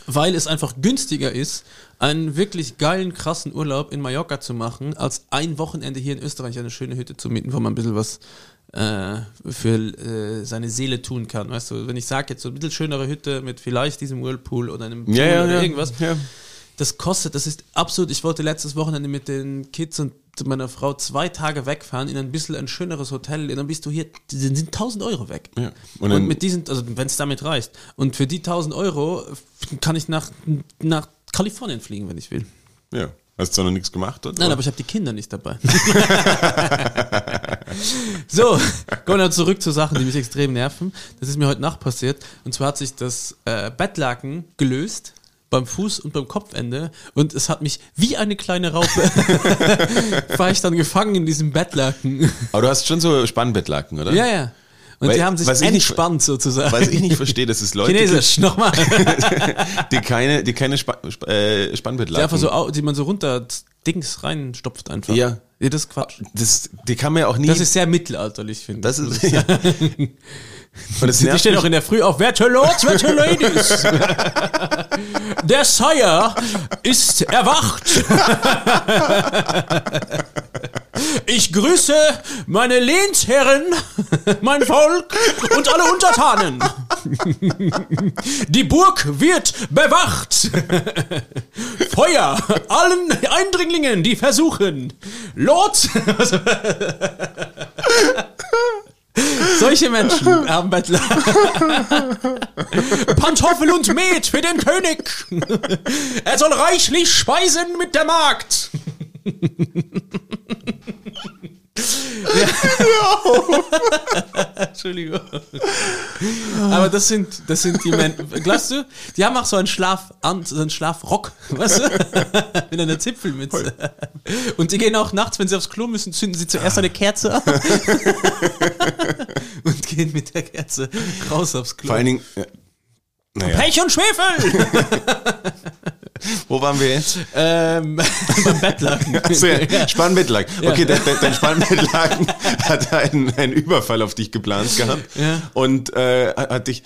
weil es einfach günstiger ist, einen wirklich geilen, krassen Urlaub in Mallorca zu machen, als ein Wochenende hier in Österreich eine schöne Hütte zu mieten, wo man ein bisschen was äh, für äh, seine Seele tun kann. Weißt du, wenn ich sage jetzt so ein bisschen schönere Hütte mit vielleicht diesem Whirlpool oder einem Pool ja, ja, oder ja, irgendwas, Ja. Das kostet, das ist absolut, ich wollte letztes Wochenende mit den Kids und meiner Frau zwei Tage wegfahren in ein bisschen ein schöneres Hotel, dann bist du hier, die sind 1000 Euro weg. Ja. Und, Und mit diesen, also wenn es damit reicht. Und für die 1000 Euro kann ich nach, nach Kalifornien fliegen, wenn ich will. ja. Hast du noch nichts gemacht dort? Nein, aber ich habe die Kinder nicht dabei. so, kommen wir zurück zu Sachen, die mich extrem nerven. Das ist mir heute Nacht passiert. Und zwar hat sich das äh, Bettlaken gelöst beim Fuß und beim Kopfende und es hat mich wie eine kleine Raupe war ich dann gefangen in diesem Bettlaken. aber du hast schon so Spannbettlaken, oder? ja, ja. Und Weil- die haben sich ich nicht- entspannt sozusagen. Was ich nicht verstehe, dass es Leute Chinesisch, nochmal. die keine, die keine Sp äh, Die Spannbettlaken einfach so, die man so runter Dings reinstopft einfach. Ja. Ja, das ist Quatsch. das, die kann man ja auch nie. Das ist sehr mittelalterlich, finde das ist ja. Und Die nervt stehen auch in der Früh auf, werte Lords, werte Ladies. Der Sire ist erwacht. Ich grüße meine Lehnsherren, mein Volk und alle Untertanen. Die Burg wird bewacht. Feuer allen Eindringlingen, die versuchen. Lord. Solche Menschen haben Bettler. Pantoffel und Met für den König. Er soll reichlich speisen mit der Magd. Ja. Entschuldigung. Aber das sind, das sind die Menschen. Glaubst du? Die haben auch so einen Schlaf, so einen Schlafrock, weißt du? Mit einer Zipfelmütze. Und die gehen auch nachts, wenn sie aufs Klo müssen, zünden sie zuerst eine Kerze an. Und gehen mit der Kerze raus aufs Klo. Vor allen Dingen. Ja. Naja, Pech und Schwefel! wo waren wir jetzt? ähm, beim Bettlaken. Also, ja, Spannbettlaken. Okay, dein, dein, dein Spannbettlaken hat einen, einen Überfall auf dich geplant gehabt. Ja. Und äh, hat dich.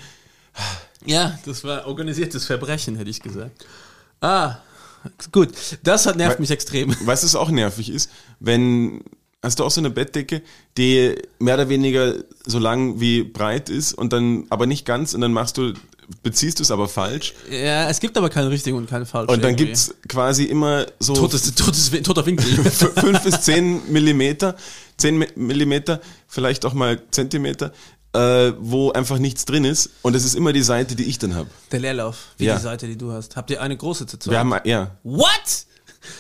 Ja, das war organisiertes Verbrechen, hätte ich gesagt. Ah, gut. Das hat nervt Weil- mich extrem. Was auch nervig ist? Wenn. Hast du auch so eine Bettdecke, die mehr oder weniger so lang wie breit ist und dann aber nicht ganz und dann machst du beziehst du es aber falsch. Ja, es gibt aber kein richtig und kein falsch. Und dann irgendwie. gibt's quasi immer so totes, totes, toter Winkel. f- fünf bis zehn Millimeter, zehn Mi- Millimeter, vielleicht auch mal Zentimeter, äh, wo einfach nichts drin ist. Und es ist immer die Seite, die ich dann habe. Der Leerlauf, wie Ja. die Seite, die du hast. Habt ihr eine große zu zweit? Wir haben, ja, What?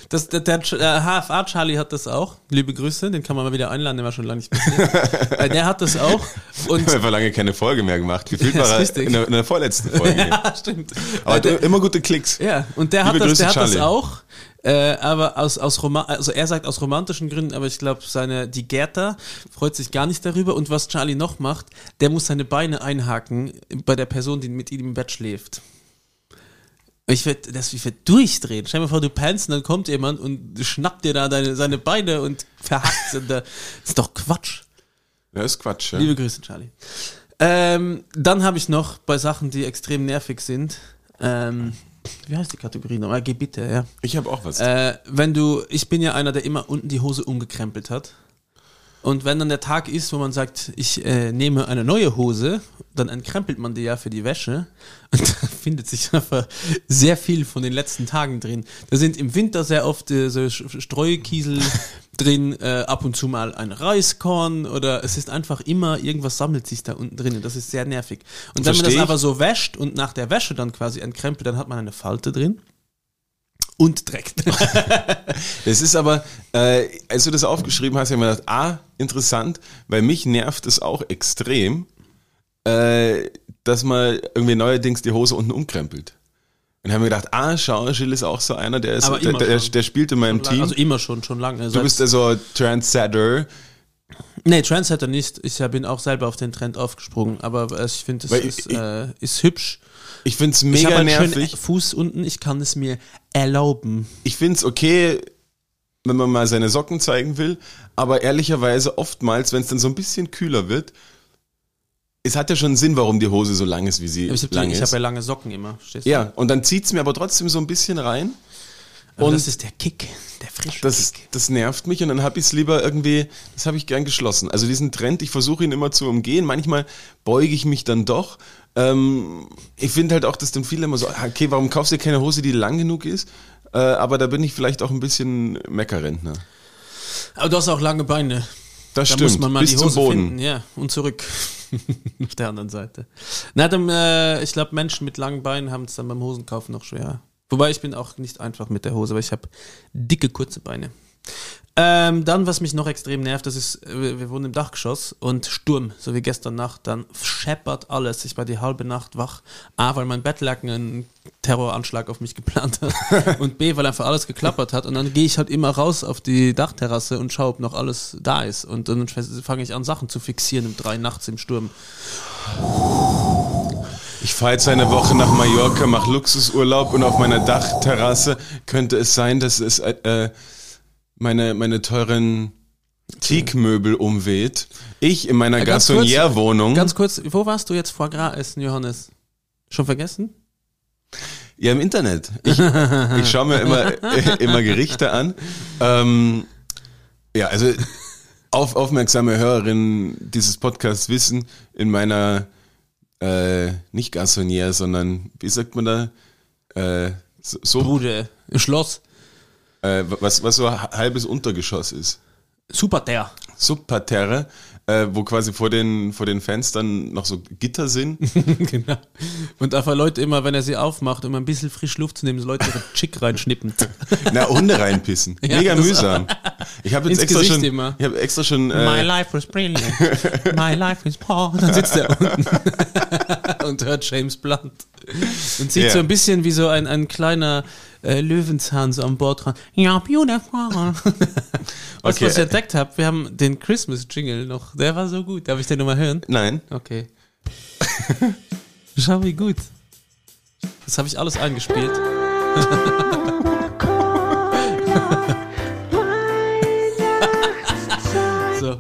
Das, der, der HFA Charlie hat das auch. Liebe Grüße, den kann man mal wieder einladen, der war schon lange nicht äh, der hat das auch. Und wir haben lange keine Folge mehr gemacht. Gefühlt war er in der, in der vorletzten Folge. ja, stimmt. Aber der, immer gute Klicks. ja, und der hat Liebe das, Grüße, der hat das auch. Äh, aber aus, aus Roma also er sagt aus romantischen Gründen, aber ich glaube, seine, die Gerda freut sich gar nicht darüber. Und was Charlie noch macht, der muss seine Beine einhaken bei der Person, die mit ihm im Bett schläft. Ich werd, das, ich werd durchdrehen. Stell dir mal vor, du pennst und dann kommt jemand und schnappt dir da deine, seine Beine und verhackt sie. Und da- Das ist doch Quatsch. Ja, ist Quatsch. Ja. Liebe Grüße, Charlie. Ähm, dann habe ich noch bei Sachen, die extrem nervig sind. Ähm, wie heißt die Kategorie nochmal? Geh bitte, ja. Ich habe auch was. Äh, wenn du, ich bin ja einer, der immer unten die Hose umgekrempelt hat. Und wenn dann der Tag ist, wo man sagt, ich äh, nehme eine neue Hose, dann entkrempelt man die ja für die Wäsche. Und da findet sich einfach sehr viel von den letzten Tagen drin. Da sind im Winter sehr oft äh, so Streukiesel drin, äh, ab und zu mal ein Reiskorn oder es ist einfach immer, irgendwas sammelt sich da unten drin und das ist sehr nervig. Und wenn man Versteh das ich. aber so wäscht und nach der Wäsche dann quasi entkrempelt, dann hat man eine Falte drin und Dreck. Das ist aber, äh, als du das aufgeschrieben hast, habe ich mir gedacht, ah, interessant, weil mich nervt es auch extrem, äh, dass man irgendwie neuerdings die Hose unten umkrempelt. Und haben mir gedacht, ah, schau, Gilles ist auch so einer, der ist, der, immer der, schon. der spielt in meinem Team. Also immer schon, schon lange. du bist also Trendsetter. nee, Trendsetter nicht. Ich bin auch selber auf den Trend aufgesprungen, aber äh, ich finde, es ist, ich- äh, ist hübsch. Ich find's Ich mega habe einen schönen nervig. Fuß unten, ich kann es mir erlauben. Ich find's okay, wenn man mal seine Socken zeigen will, aber ehrlicherweise oftmals, wenn es dann so ein bisschen kühler wird, es hat ja schon Sinn, warum die Hose so lang ist, wie sie Ich habe lang ich ist. hab ja lange Socken immer, verstehst du? Ja, und dann zieht's mir aber trotzdem so ein bisschen rein. Aber und das ist der Kick, der frische Das, Kick. das nervt mich und dann hab ich's lieber irgendwie, das habe ich gern geschlossen. Also diesen Trend, ich versuche ihn immer zu umgehen. Manchmal beuge ich mich dann doch. Ähm, ich finde halt auch, dass dann viele immer so, ah, okay, warum kaufst du dir keine Hose, die lang genug ist? Äh, aber da bin ich vielleicht auch ein bisschen Meckerrentner. Aber du hast auch lange Beine. Das Da stimmt. muss man mal bis die Hose finden, ja, und zurück. Auf der anderen Seite. Na, dann, äh, ich glaube, Menschen mit langen Beinen haben es dann beim Hosenkaufen noch schwer. Wobei ich bin auch nicht einfach mit der Hose, weil ich habe dicke, kurze Beine. Ähm, dann, was mich noch extrem nervt, das ist, äh, wir wohnen im Dachgeschoss und Sturm, so wie gestern Nacht, dann scheppert alles. Ich war die halbe Nacht wach. A, weil mein Bettlaken einen Terroranschlag auf mich geplant hat und B, weil einfach alles geklappert hat und dann gehe ich halt immer raus auf die Dachterrasse und schaue, ob noch alles da ist und dann fange ich an, Sachen zu fixieren um drei nachts im Sturm. Ich fahre jetzt eine Woche nach Mallorca, mache Luxusurlaub und auf meiner Dachterrasse könnte es sein, dass es äh, äh, meine, meine teuren Teakmöbel umweht. Ich in meiner Ja, ganz kurz, Garçonnière-Wohnung. Ganz kurz, wo warst du jetzt vor Gras essen, Johannes? Schon vergessen? Ja, im Internet. Ich, ich schaue mir immer, immer Gerichte an. Ähm, ja, also auf, aufmerksame Hörerinnen dieses Podcasts wissen, in meiner äh, nicht Garçonnière, sondern wie sagt man da? Äh, so, so Bruder, Schloss. Äh, was, was so ein halbes Untergeschoss ist. Super der. Subparterre, äh, wo quasi vor den, vor den Fenstern noch so Gitter sind. genau. Und einfach Leute immer, wenn er sie aufmacht, um ein bisschen frisch Luft zu nehmen, so Leute ihre Chick reinschnippen. Na, Hunde reinpissen. Ja, Mega mühsam. Ich habe jetzt Ins extra Gesicht schon, immer. ich habe extra schon, äh, life was brilliant. My life is poor. Dann sitzt er unten und hört James Blunt. Und sieht Ja. so ein bisschen wie so ein, ein kleiner äh, Löwenzahn so am Bord dran. Ja, beautiful. du, Okay, was ich äh, entdeckt habe? Wir haben den Christmas-Jingle noch. Der war so gut. Darf ich den nochmal hören? nein, Okay. Schau, wie gut. Das habe ich alles eingespielt.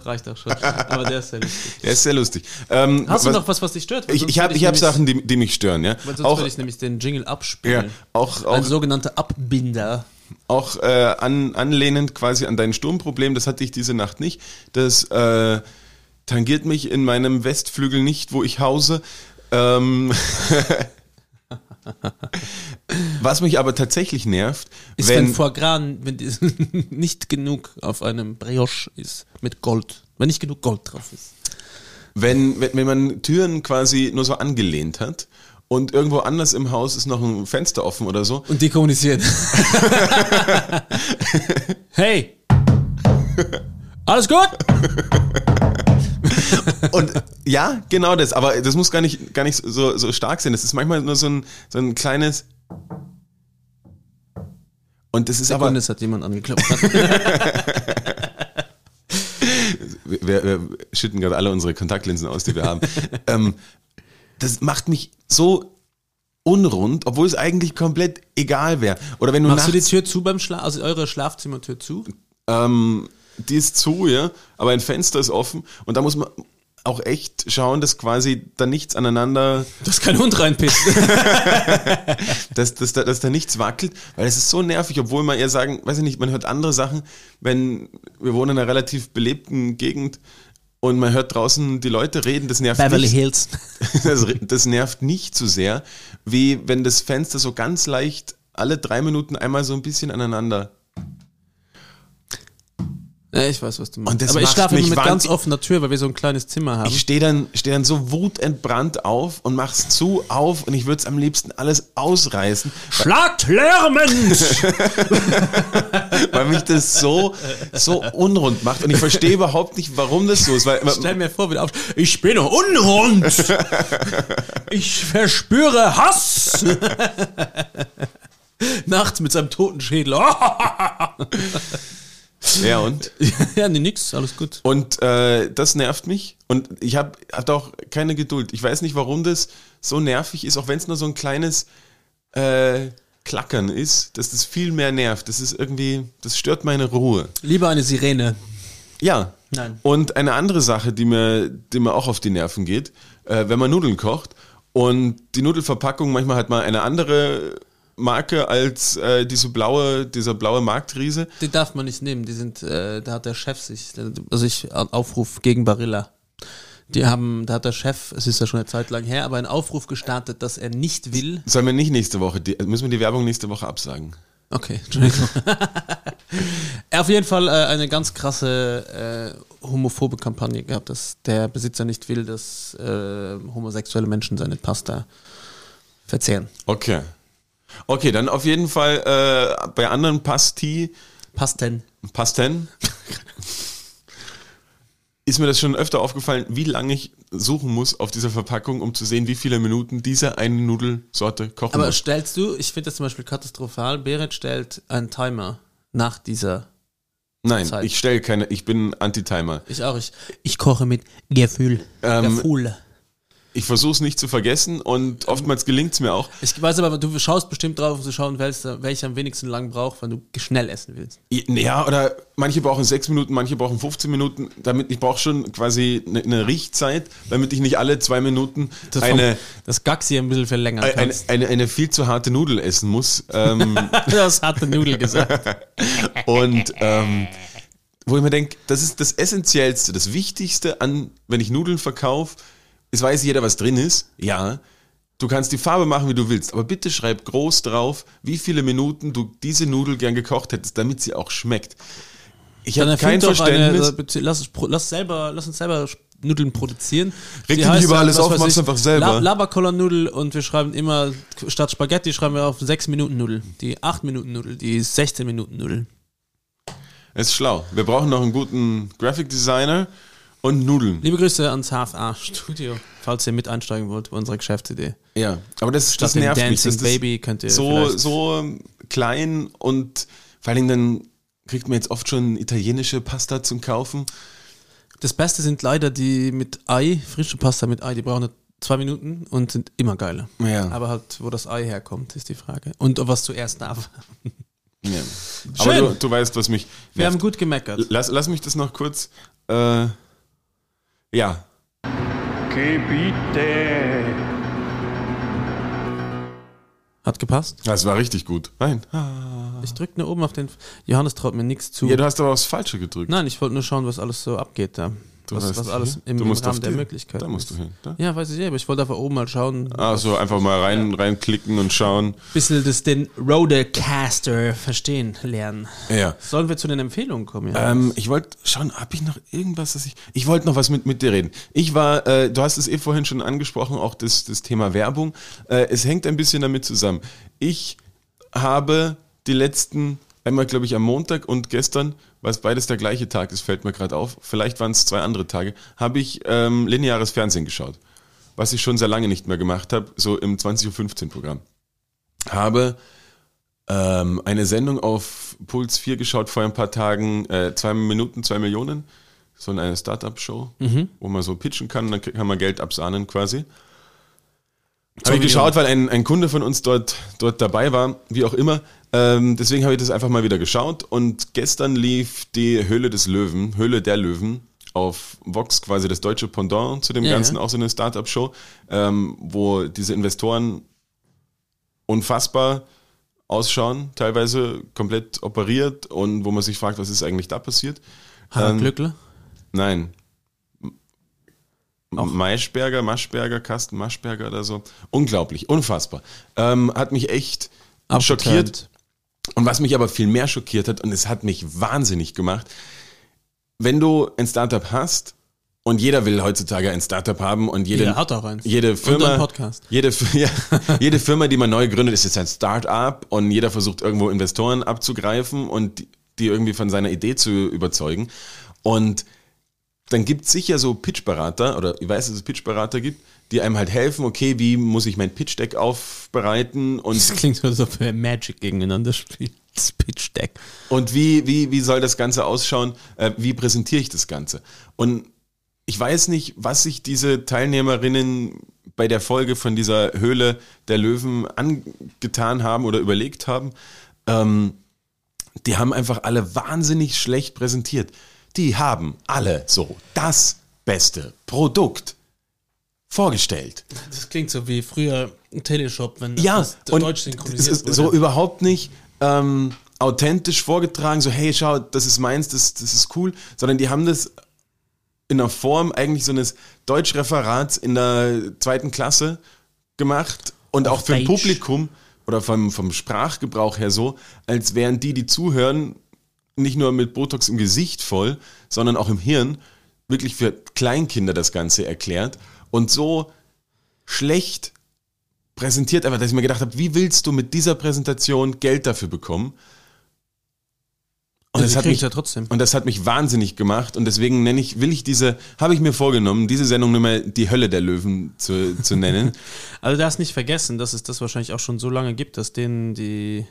reicht auch schon. Aber der ist sehr lustig. der ist sehr lustig. Ähm, Hast was, du noch was, was dich stört? Weil Ich, ich habe hab Sachen, die, die mich stören, ja. Weil sonst Auch, würde ich nämlich den Jingle ja, abspielen. auch, Ein auch, sogenannter Abbinder. auch äh, an, anlehnend quasi an dein Sturmproblem, das hatte ich diese Nacht nicht. Das äh, tangiert mich in meinem Westflügel nicht, wo ich hause. Ähm, Was mich aber tatsächlich nervt, Ist wenn, wenn, Foie Gras wenn nicht genug auf einem Brioche ist mit Gold. Wenn nicht genug Gold drauf ist. wenn, wenn, wenn man Türen quasi nur so angelehnt hat und irgendwo anders im Haus ist noch ein Fenster offen oder so. Und die kommunizieren. hey! Alles gut? Und ja, genau das. Aber das muss gar nicht, gar nicht so, so stark sein. Das ist manchmal nur so ein, so ein kleines. Und das ist aber. Sekunde, es hat jemand angeklopft. wir, wir schütten gerade alle unsere Kontaktlinsen aus, die wir haben. ähm, das macht mich so unrund, obwohl es eigentlich komplett egal wäre. Oder wenn du Machst du die Tür zu beim Schlaf, also eure Schlafzimmertür zu? ähm, die ist zu, ja, aber ein Fenster ist offen und da muss man auch echt schauen, dass quasi da nichts aneinander, Dass kein Hund reinpisst. dass, dass, da, dass da nichts wackelt, weil es ist so nervig, obwohl man eher sagen, weiß ich nicht, man hört andere Sachen, wenn wir wohnen in einer relativ belebten Gegend und man hört draußen die Leute reden, das nervt Beverly nicht. Hills. das, das nervt nicht so sehr, wie wenn das Fenster so ganz leicht alle drei Minuten einmal so ein bisschen aneinander. Ja, ich weiß, was du meinst. Und das Aber ich schlafe mit ganz offener Tür, weil wir so ein kleines Zimmer haben. Ich stehe dann, steh dann so wutentbrannt auf und mach's zu auf und ich würde es am liebsten alles ausreißen, Schlagt lärmend! weil mich das so, so unrund macht. Und ich verstehe überhaupt nicht, warum das so ist. Weil, Stell mir vor, wie du auf. Ich bin unrund! Ich verspüre Hass! Nachts mit seinem toten Schädel. ja, und? ja, nee, nix, alles gut. Und äh, das nervt mich. Und ich habe hab auch keine Geduld. Ich weiß nicht, warum das so nervig ist, auch wenn es nur so ein kleines äh, Klackern ist, dass das viel mehr nervt. Das ist irgendwie, das stört meine Ruhe. Lieber eine Sirene. Ja. Nein. Und eine andere Sache, die mir, die mir auch auf die Nerven geht, äh, wenn man Nudeln kocht und die Nudelverpackung manchmal hat mal eine andere Marke als äh, diese blaue, dieser blaue Marktriese. Die darf man nicht nehmen. Die sind, äh, da hat der Chef sich, also ich Aufruf gegen Barilla. Die haben, da hat der Chef, es ist ja schon eine Zeit lang her, aber einen Aufruf gestartet, dass er nicht will. Sollen wir nicht nächste Woche, die, müssen wir die Werbung nächste Woche absagen? Okay, Entschuldigung. Auf jeden Fall äh, eine ganz krasse äh, homophobe Kampagne gehabt, dass der Besitzer nicht will, dass äh, homosexuelle Menschen seine Pasta verzehren. Okay. Okay, dann auf jeden Fall äh, bei anderen Pasti, Pasten. Pasten, ist mir das schon öfter aufgefallen, wie lange ich suchen muss auf dieser Verpackung, um zu sehen, wie viele Minuten diese eine Nudelsorte kochen Aber muss. stellst du, ich finde das zum Beispiel katastrophal, Berit stellt einen Timer nach dieser. Nein, Zeit. ich stelle keine, ich bin Anti-Timer. Ich auch, ich, ich koche mit Gefühl. Ähm, Gefühl. Ich versuche es nicht zu vergessen und oftmals gelingt es mir auch. Ich weiß aber, du schaust bestimmt drauf, um zu schauen, welcher, am wenigsten lang braucht, wenn du schnell essen willst. Ja, oder manche brauchen sechs Minuten, manche brauchen 15 Minuten. Damit ich brauche schon quasi eine, eine Riechzeit, damit ich nicht alle zwei Minuten Das, eine, das Gaxi ein bisschen verlängern eine, kannst. eine, eine viel zu harte Nudel essen muss. Ähm, das hat der Nudel gesagt. und ähm, wo ich mir denke, das ist das Essentiellste, das Wichtigste an, wenn ich Nudeln verkaufe, es weiß jeder, was drin ist. Ja, du kannst die Farbe machen, wie du willst, aber bitte schreib groß drauf, wie viele Minuten du diese Nudel gern gekocht hättest, damit sie auch schmeckt. Ich habe kein Verständnis. Eine, äh, lass, es pro- lass, selber, lass uns selber Nudeln produzieren. Reg dich lieber dann, alles auf, mach's einfach selber. La Laberkoller-Nudel und wir schreiben immer, statt Spaghetti schreiben wir auf 6 Minuten Nudel. Die 8 Minuten Nudel, die 16 Minuten Nudel. Es ist schlau. Wir brauchen noch einen guten Graphic Designer und Nudeln. Liebe Grüße ans HFA Studio, falls ihr mit einsteigen wollt bei unserer Geschäftsidee. Ja, aber das, Statt das nervt mich. Dancing dass das Baby könnt ihr so, so ähm, klein und vor allen Dingen dann kriegt man jetzt oft schon italienische Pasta zum Kaufen. Das Beste sind leider die mit Ei, frische Pasta mit Ei, die brauchen nur zwei Minuten und sind immer geiler. Ja. Aber halt, wo das Ei herkommt, ist die Frage. Und was zuerst darf. Ja. Aber Schön. du, du weißt, was mich. Wir haben nervt. gut gemeckert. Lass, lass mich das noch kurz. Äh, ja. Gebiete. Hat gepasst. Das war richtig gut. Nein. Ich drück nur oben auf den. Johannes traut mir nichts zu. Ja, du hast aber aufs Falsche gedrückt. Nein, ich wollte nur schauen, was alles so abgeht da. Du was, was alles hin? im, Du im Rahmen der Möglichkeiten Da musst du hin. Da? Ja, weiß ich ja, aber ich wollte einfach oben mal schauen. Ah, so einfach mal rein, reinklicken und schauen. bisschen das, den Rodecaster verstehen lernen. Ja. Sollen wir zu den Empfehlungen kommen? Ja? Ähm, ich wollte schauen, habe ich noch irgendwas, das ich. Ich wollte noch was mit, mit dir reden. Ich war, äh, du hast es eh vorhin schon angesprochen, auch das, das Thema Werbung. Äh, es hängt ein bisschen damit zusammen. Ich habe die letzten, einmal glaube ich am Montag und gestern, was beides der gleiche Tag ist, fällt mir gerade auf, vielleicht waren es zwei andere Tage, habe ich ähm, lineares Fernsehen geschaut. Was ich schon sehr lange nicht mehr gemacht habe, so im 20.15 Uhr Programm. Habe ähm, eine Sendung auf Puls 4 geschaut vor ein paar Tagen, äh, zwei Minuten, zwei Millionen, so eine Startup-Show, wo man so pitchen kann, dann kann man Geld absahnen quasi. Habe ich geschaut, weil ein, ein Kunde von uns dort, dort dabei war, wie auch immer. Ähm, deswegen habe ich das einfach mal wieder geschaut. Und gestern lief die Höhle des Löwen, Höhle der Löwen, auf Vox quasi das deutsche Pendant zu dem Ja, Ganzen, ja. auch so eine Startup-Show, ähm, wo diese Investoren unfassbar ausschauen, teilweise komplett operiert und wo man sich fragt, was ist eigentlich da passiert. Harald ähm, Glückler? Nein. Maischberger, Maschberger, Carsten Maschberger oder so. Unglaublich, unfassbar. Ähm, hat mich echt schockiert. Und was mich aber viel mehr schockiert hat, und es hat mich wahnsinnig gemacht, wenn du ein Startup hast, und jeder will heutzutage ein Startup haben und jede, Jeder hat auch eins. jede Firma. Jede, ja, jede Firma, die man neu gründet, ist jetzt ein Start-up und jeder versucht irgendwo Investoren abzugreifen und die, die irgendwie von seiner Idee zu überzeugen. Und dann gibt es sicher so Pitchberater, oder ich weiß, dass es Pitchberater gibt, die einem halt helfen, okay, wie muss ich mein Pitch-Deck aufbereiten und Das klingt so, als ob wir Magic gegeneinander spielen. Das Pitch Deck. Und wie, wie, wie soll das Ganze ausschauen? Äh, wie präsentiere ich das Ganze? Und ich weiß nicht, was sich diese Teilnehmerinnen bei der Folge von dieser Höhle der Löwen angetan haben oder überlegt haben. Ähm, die haben einfach alle wahnsinnig schlecht präsentiert. Die haben alle so das beste Produkt vorgestellt. Das klingt so wie früher ein Teleshop, wenn Ja, das und Deutsch synchronisiert ist wurde. so überhaupt nicht ähm, authentisch vorgetragen, so hey, schau, das ist meins, das, das ist cool, sondern die haben das in der Form eigentlich so eines Deutschreferats in der zweiten Klasse gemacht und Auf auch für ein Deutsch. Publikum oder vom, vom Sprachgebrauch her so, als wären die, die zuhören, nicht nur mit Botox im Gesicht voll, sondern auch im Hirn, wirklich für Kleinkinder das Ganze erklärt und so schlecht präsentiert, aber dass ich mir gedacht habe, wie willst du mit dieser Präsentation Geld dafür bekommen? Und Ja, das hat mich ja trotzdem. und das hat mich wahnsinnig gemacht und deswegen nenne ich, will ich diese, habe ich mir vorgenommen, diese Sendung nur mal die Hölle der Löwen zu, zu nennen. Also du darfst nicht vergessen, dass es das wahrscheinlich auch schon so lange gibt, dass denen die,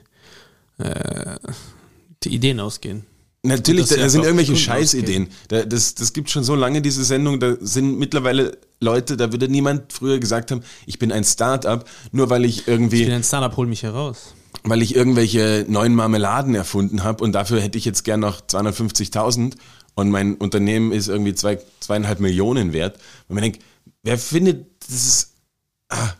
äh, die Ideen ausgehen. Natürlich, da, da sind einfach irgendwelche Scheißideen. Da, das, das gibt schon so lange diese Sendung, da sind mittlerweile Leute, da würde niemand früher gesagt haben, ich bin ein Start-up, nur weil ich irgendwie Ich bin ein Startup, hol mich heraus. weil ich irgendwelche neuen Marmeladen erfunden habe und dafür hätte ich jetzt gern noch 250.000 und mein Unternehmen ist irgendwie zwei, zweieinhalb Millionen wert. Und man denkt, wer findet, das ist, ah,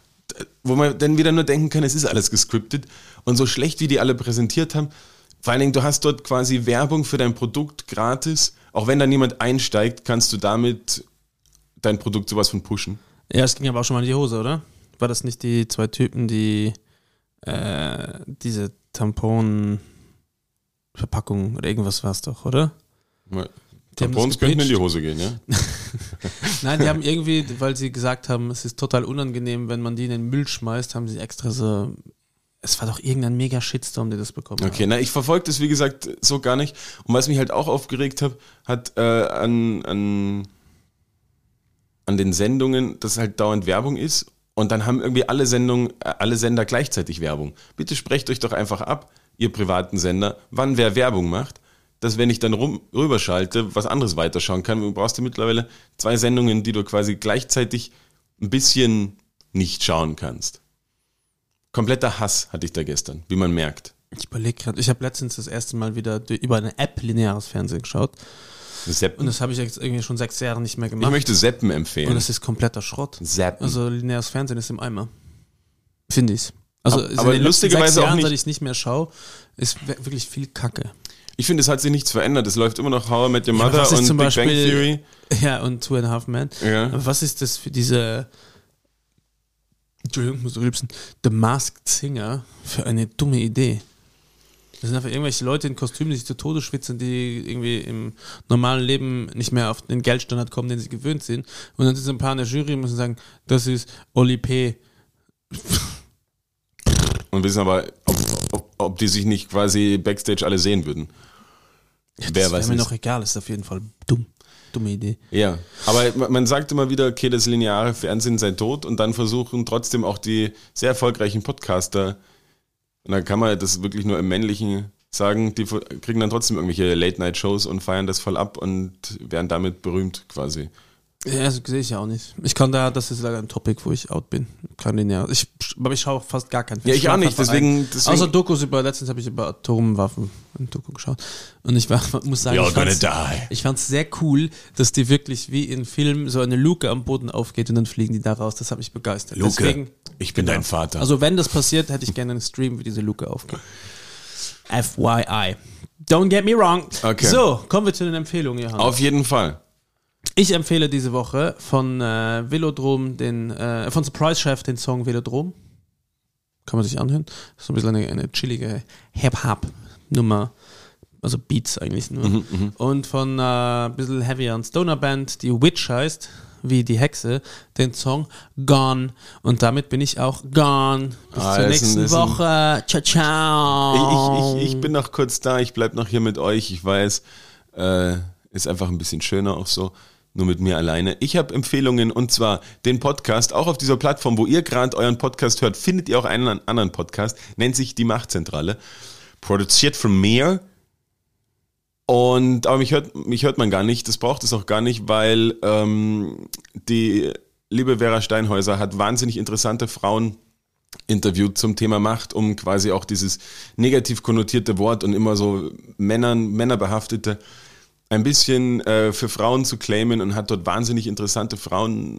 wo man dann wieder nur denken kann, es ist alles gescriptet und so schlecht, wie die alle präsentiert haben. Vor allen Dingen, du hast dort quasi Werbung für dein Produkt gratis. Auch wenn da niemand einsteigt, kannst du damit dein Produkt sowas von pushen. Ja, es ging aber auch schon mal in die Hose, oder? War das nicht die zwei Typen, die äh, diese Tampon-Verpackung oder irgendwas war es doch, oder? Haben Tampons könnten in die. Hose gehen, ja? Nein, die haben irgendwie, weil sie gesagt haben, es ist total unangenehm, wenn man die in den Müll schmeißt, haben sie extra so. Es war doch irgendein mega Shitstorm, der das bekommen Okay, na, ich verfolge das wie gesagt so gar nicht. Und was mich halt auch aufgeregt hat, hat äh, an, an, an den Sendungen, dass halt dauernd Werbung ist. Und dann haben irgendwie alle Sendungen, äh, alle Sender gleichzeitig Werbung. Bitte sprecht euch doch einfach ab, ihr privaten Sender, wann wer Werbung macht, dass wenn ich dann rum, rüberschalte, was anderes weiterschauen kann. Du brauchst du mittlerweile zwei Sendungen, die du quasi gleichzeitig ein bisschen nicht schauen kannst. Kompletter Hass hatte ich da gestern, wie man merkt. Ich überlege gerade, ich habe letztens das erste Mal wieder über eine App lineares Fernsehen geschaut. Seppen. Und das habe ich jetzt irgendwie schon sechs Jahre nicht mehr Ich gemacht. möchte Seppen Und empfehlen. das ist kompletter Schrott. Seppen. Also lineares Fernsehen ist im Eimer. Finde ich. Also aber letzten lustigerweise sechs auch Jahren, nicht- seit ich nicht mehr schaue, ist wirklich viel Kacke. Ich finde, es hat sich nichts verändert. Es läuft immer noch How I Met Your Ja, Mother ist und Big Beispiel- Bang Theory. Ja, und Two and a Half Men. Ja. Aber was ist das für diese, Entschuldigung, ich muss rülpsen, The Masked Singer für eine dumme Idee? Das sind einfach irgendwelche Leute in Kostümen, die sich zu Tode schwitzen, die irgendwie im normalen Leben nicht mehr auf den Geldstandard kommen, den sie gewöhnt sind. Und dann sind ein paar in der Jury und müssen sagen, das ist Oli P. Und wissen aber, ob, ob, ob die sich nicht quasi Backstage alle sehen würden. Wer das weiß wäre mir noch egal, ist auf jeden Fall dumm. Dumme Idee. Ja, aber ma- man sagt immer wieder, okay, das lineare Fernsehen sei tot und dann versuchen trotzdem auch die sehr erfolgreichen Podcaster, und dann kann man das wirklich nur im Männlichen sagen, die kriegen dann trotzdem irgendwelche Late-Night-Shows und feiern das voll ab und werden damit berühmt quasi. Ja, das sehe ich ja auch nicht. Ich kann da, das ist leider ein Topic, wo ich out bin. Kann den ja. Ich, aber ich schaue fast gar keinen Ja, ich auch nicht, deswegen- deswegen- Außer Dokus über, letztens habe ich über Atomwaffen ein Doku geschaut. Und ich war, muss sagen, ich fand's, ich fand's sehr cool, dass die wirklich wie in Filmen so eine Luke am Boden aufgeht und dann fliegen die da raus. Das hat mich begeistert. Deswegen, ich bin dein Vater. also wenn das passiert, hätte ich gerne einen Stream, wie diese Luke aufgeht. FYI. Don't get me wrong. Okay. So, kommen wir zu den Empfehlungen, Johannes. Auf jeden Fall. Ich empfehle diese Woche von äh, Velodrom den, äh, von Surprise Chef den Song Velodrom. Kann man sich anhören. Das ist so ein bisschen eine, eine chillige Hip-Hop-Nummer. Also Beats eigentlich nur. Und von äh, ein bisschen heavier und Stoner Band, die Witch heißt, wie die Hexe, den Song Gone. Und damit bin ich auch gone. Bis Ah, zur nächsten ein- Woche. Ciao, ciao. Ich, ich, ich bin noch kurz da, ich bleib noch hier mit euch. Ich weiß, äh, ist einfach ein bisschen schöner auch so, nur mit mir alleine. Ich habe Empfehlungen und zwar den Podcast, auch auf dieser Plattform, wo ihr gerade euren Podcast hört, findet ihr auch einen anderen Podcast, nennt sich Die Machtzentrale. Produziert von mir. Und aber mich hört, mich hört man gar nicht, das braucht es auch gar nicht, weil ähm, die liebe Vera Steinhäuser hat wahnsinnig interessante Frauen interviewt zum Thema Macht, um quasi auch dieses negativ konnotierte Wort und immer so Männern, Männerbehaftete ein bisschen äh, für Frauen zu claimen und hat dort wahnsinnig interessante Frauen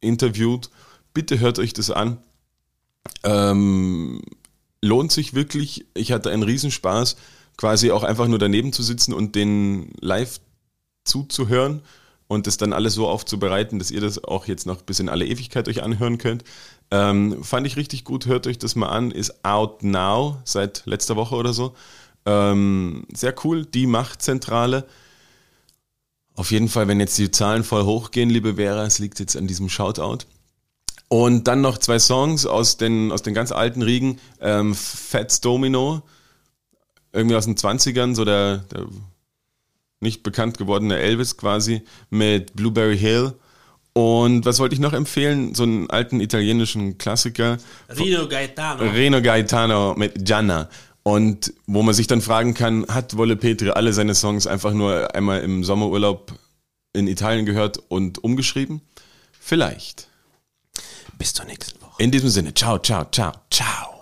interviewt. Bitte hört euch das an. Ähm, lohnt sich wirklich. Ich hatte einen Riesenspaß, quasi auch einfach nur daneben zu sitzen und den live zuzuhören und das dann alles so aufzubereiten, dass ihr das auch jetzt noch bis in alle Ewigkeit euch anhören könnt. Ähm, fand ich richtig gut, hört euch das mal an, ist out now, seit letzter Woche oder so. Ähm, sehr cool, die Machtzentrale. Auf jeden Fall, wenn jetzt die Zahlen voll hochgehen, liebe Vera, es liegt jetzt an diesem Shoutout. Und dann noch zwei Songs aus den, aus den ganz alten Riegen. Ähm, Fats Domino, irgendwie aus den 20ern, so der, der nicht bekannt gewordene Elvis quasi, mit Blueberry Hill. Und was wollte ich noch empfehlen? So einen alten italienischen Klassiker. Rino Gaetano. Reno Gaetano mit Gianna. Und wo man sich dann fragen kann, hat Wolle Petri alle seine Songs einfach nur einmal im Sommerurlaub in Italien gehört und umgeschrieben? Vielleicht. Bis zur nächsten Woche. In diesem Sinne, ciao, ciao, ciao, ciao.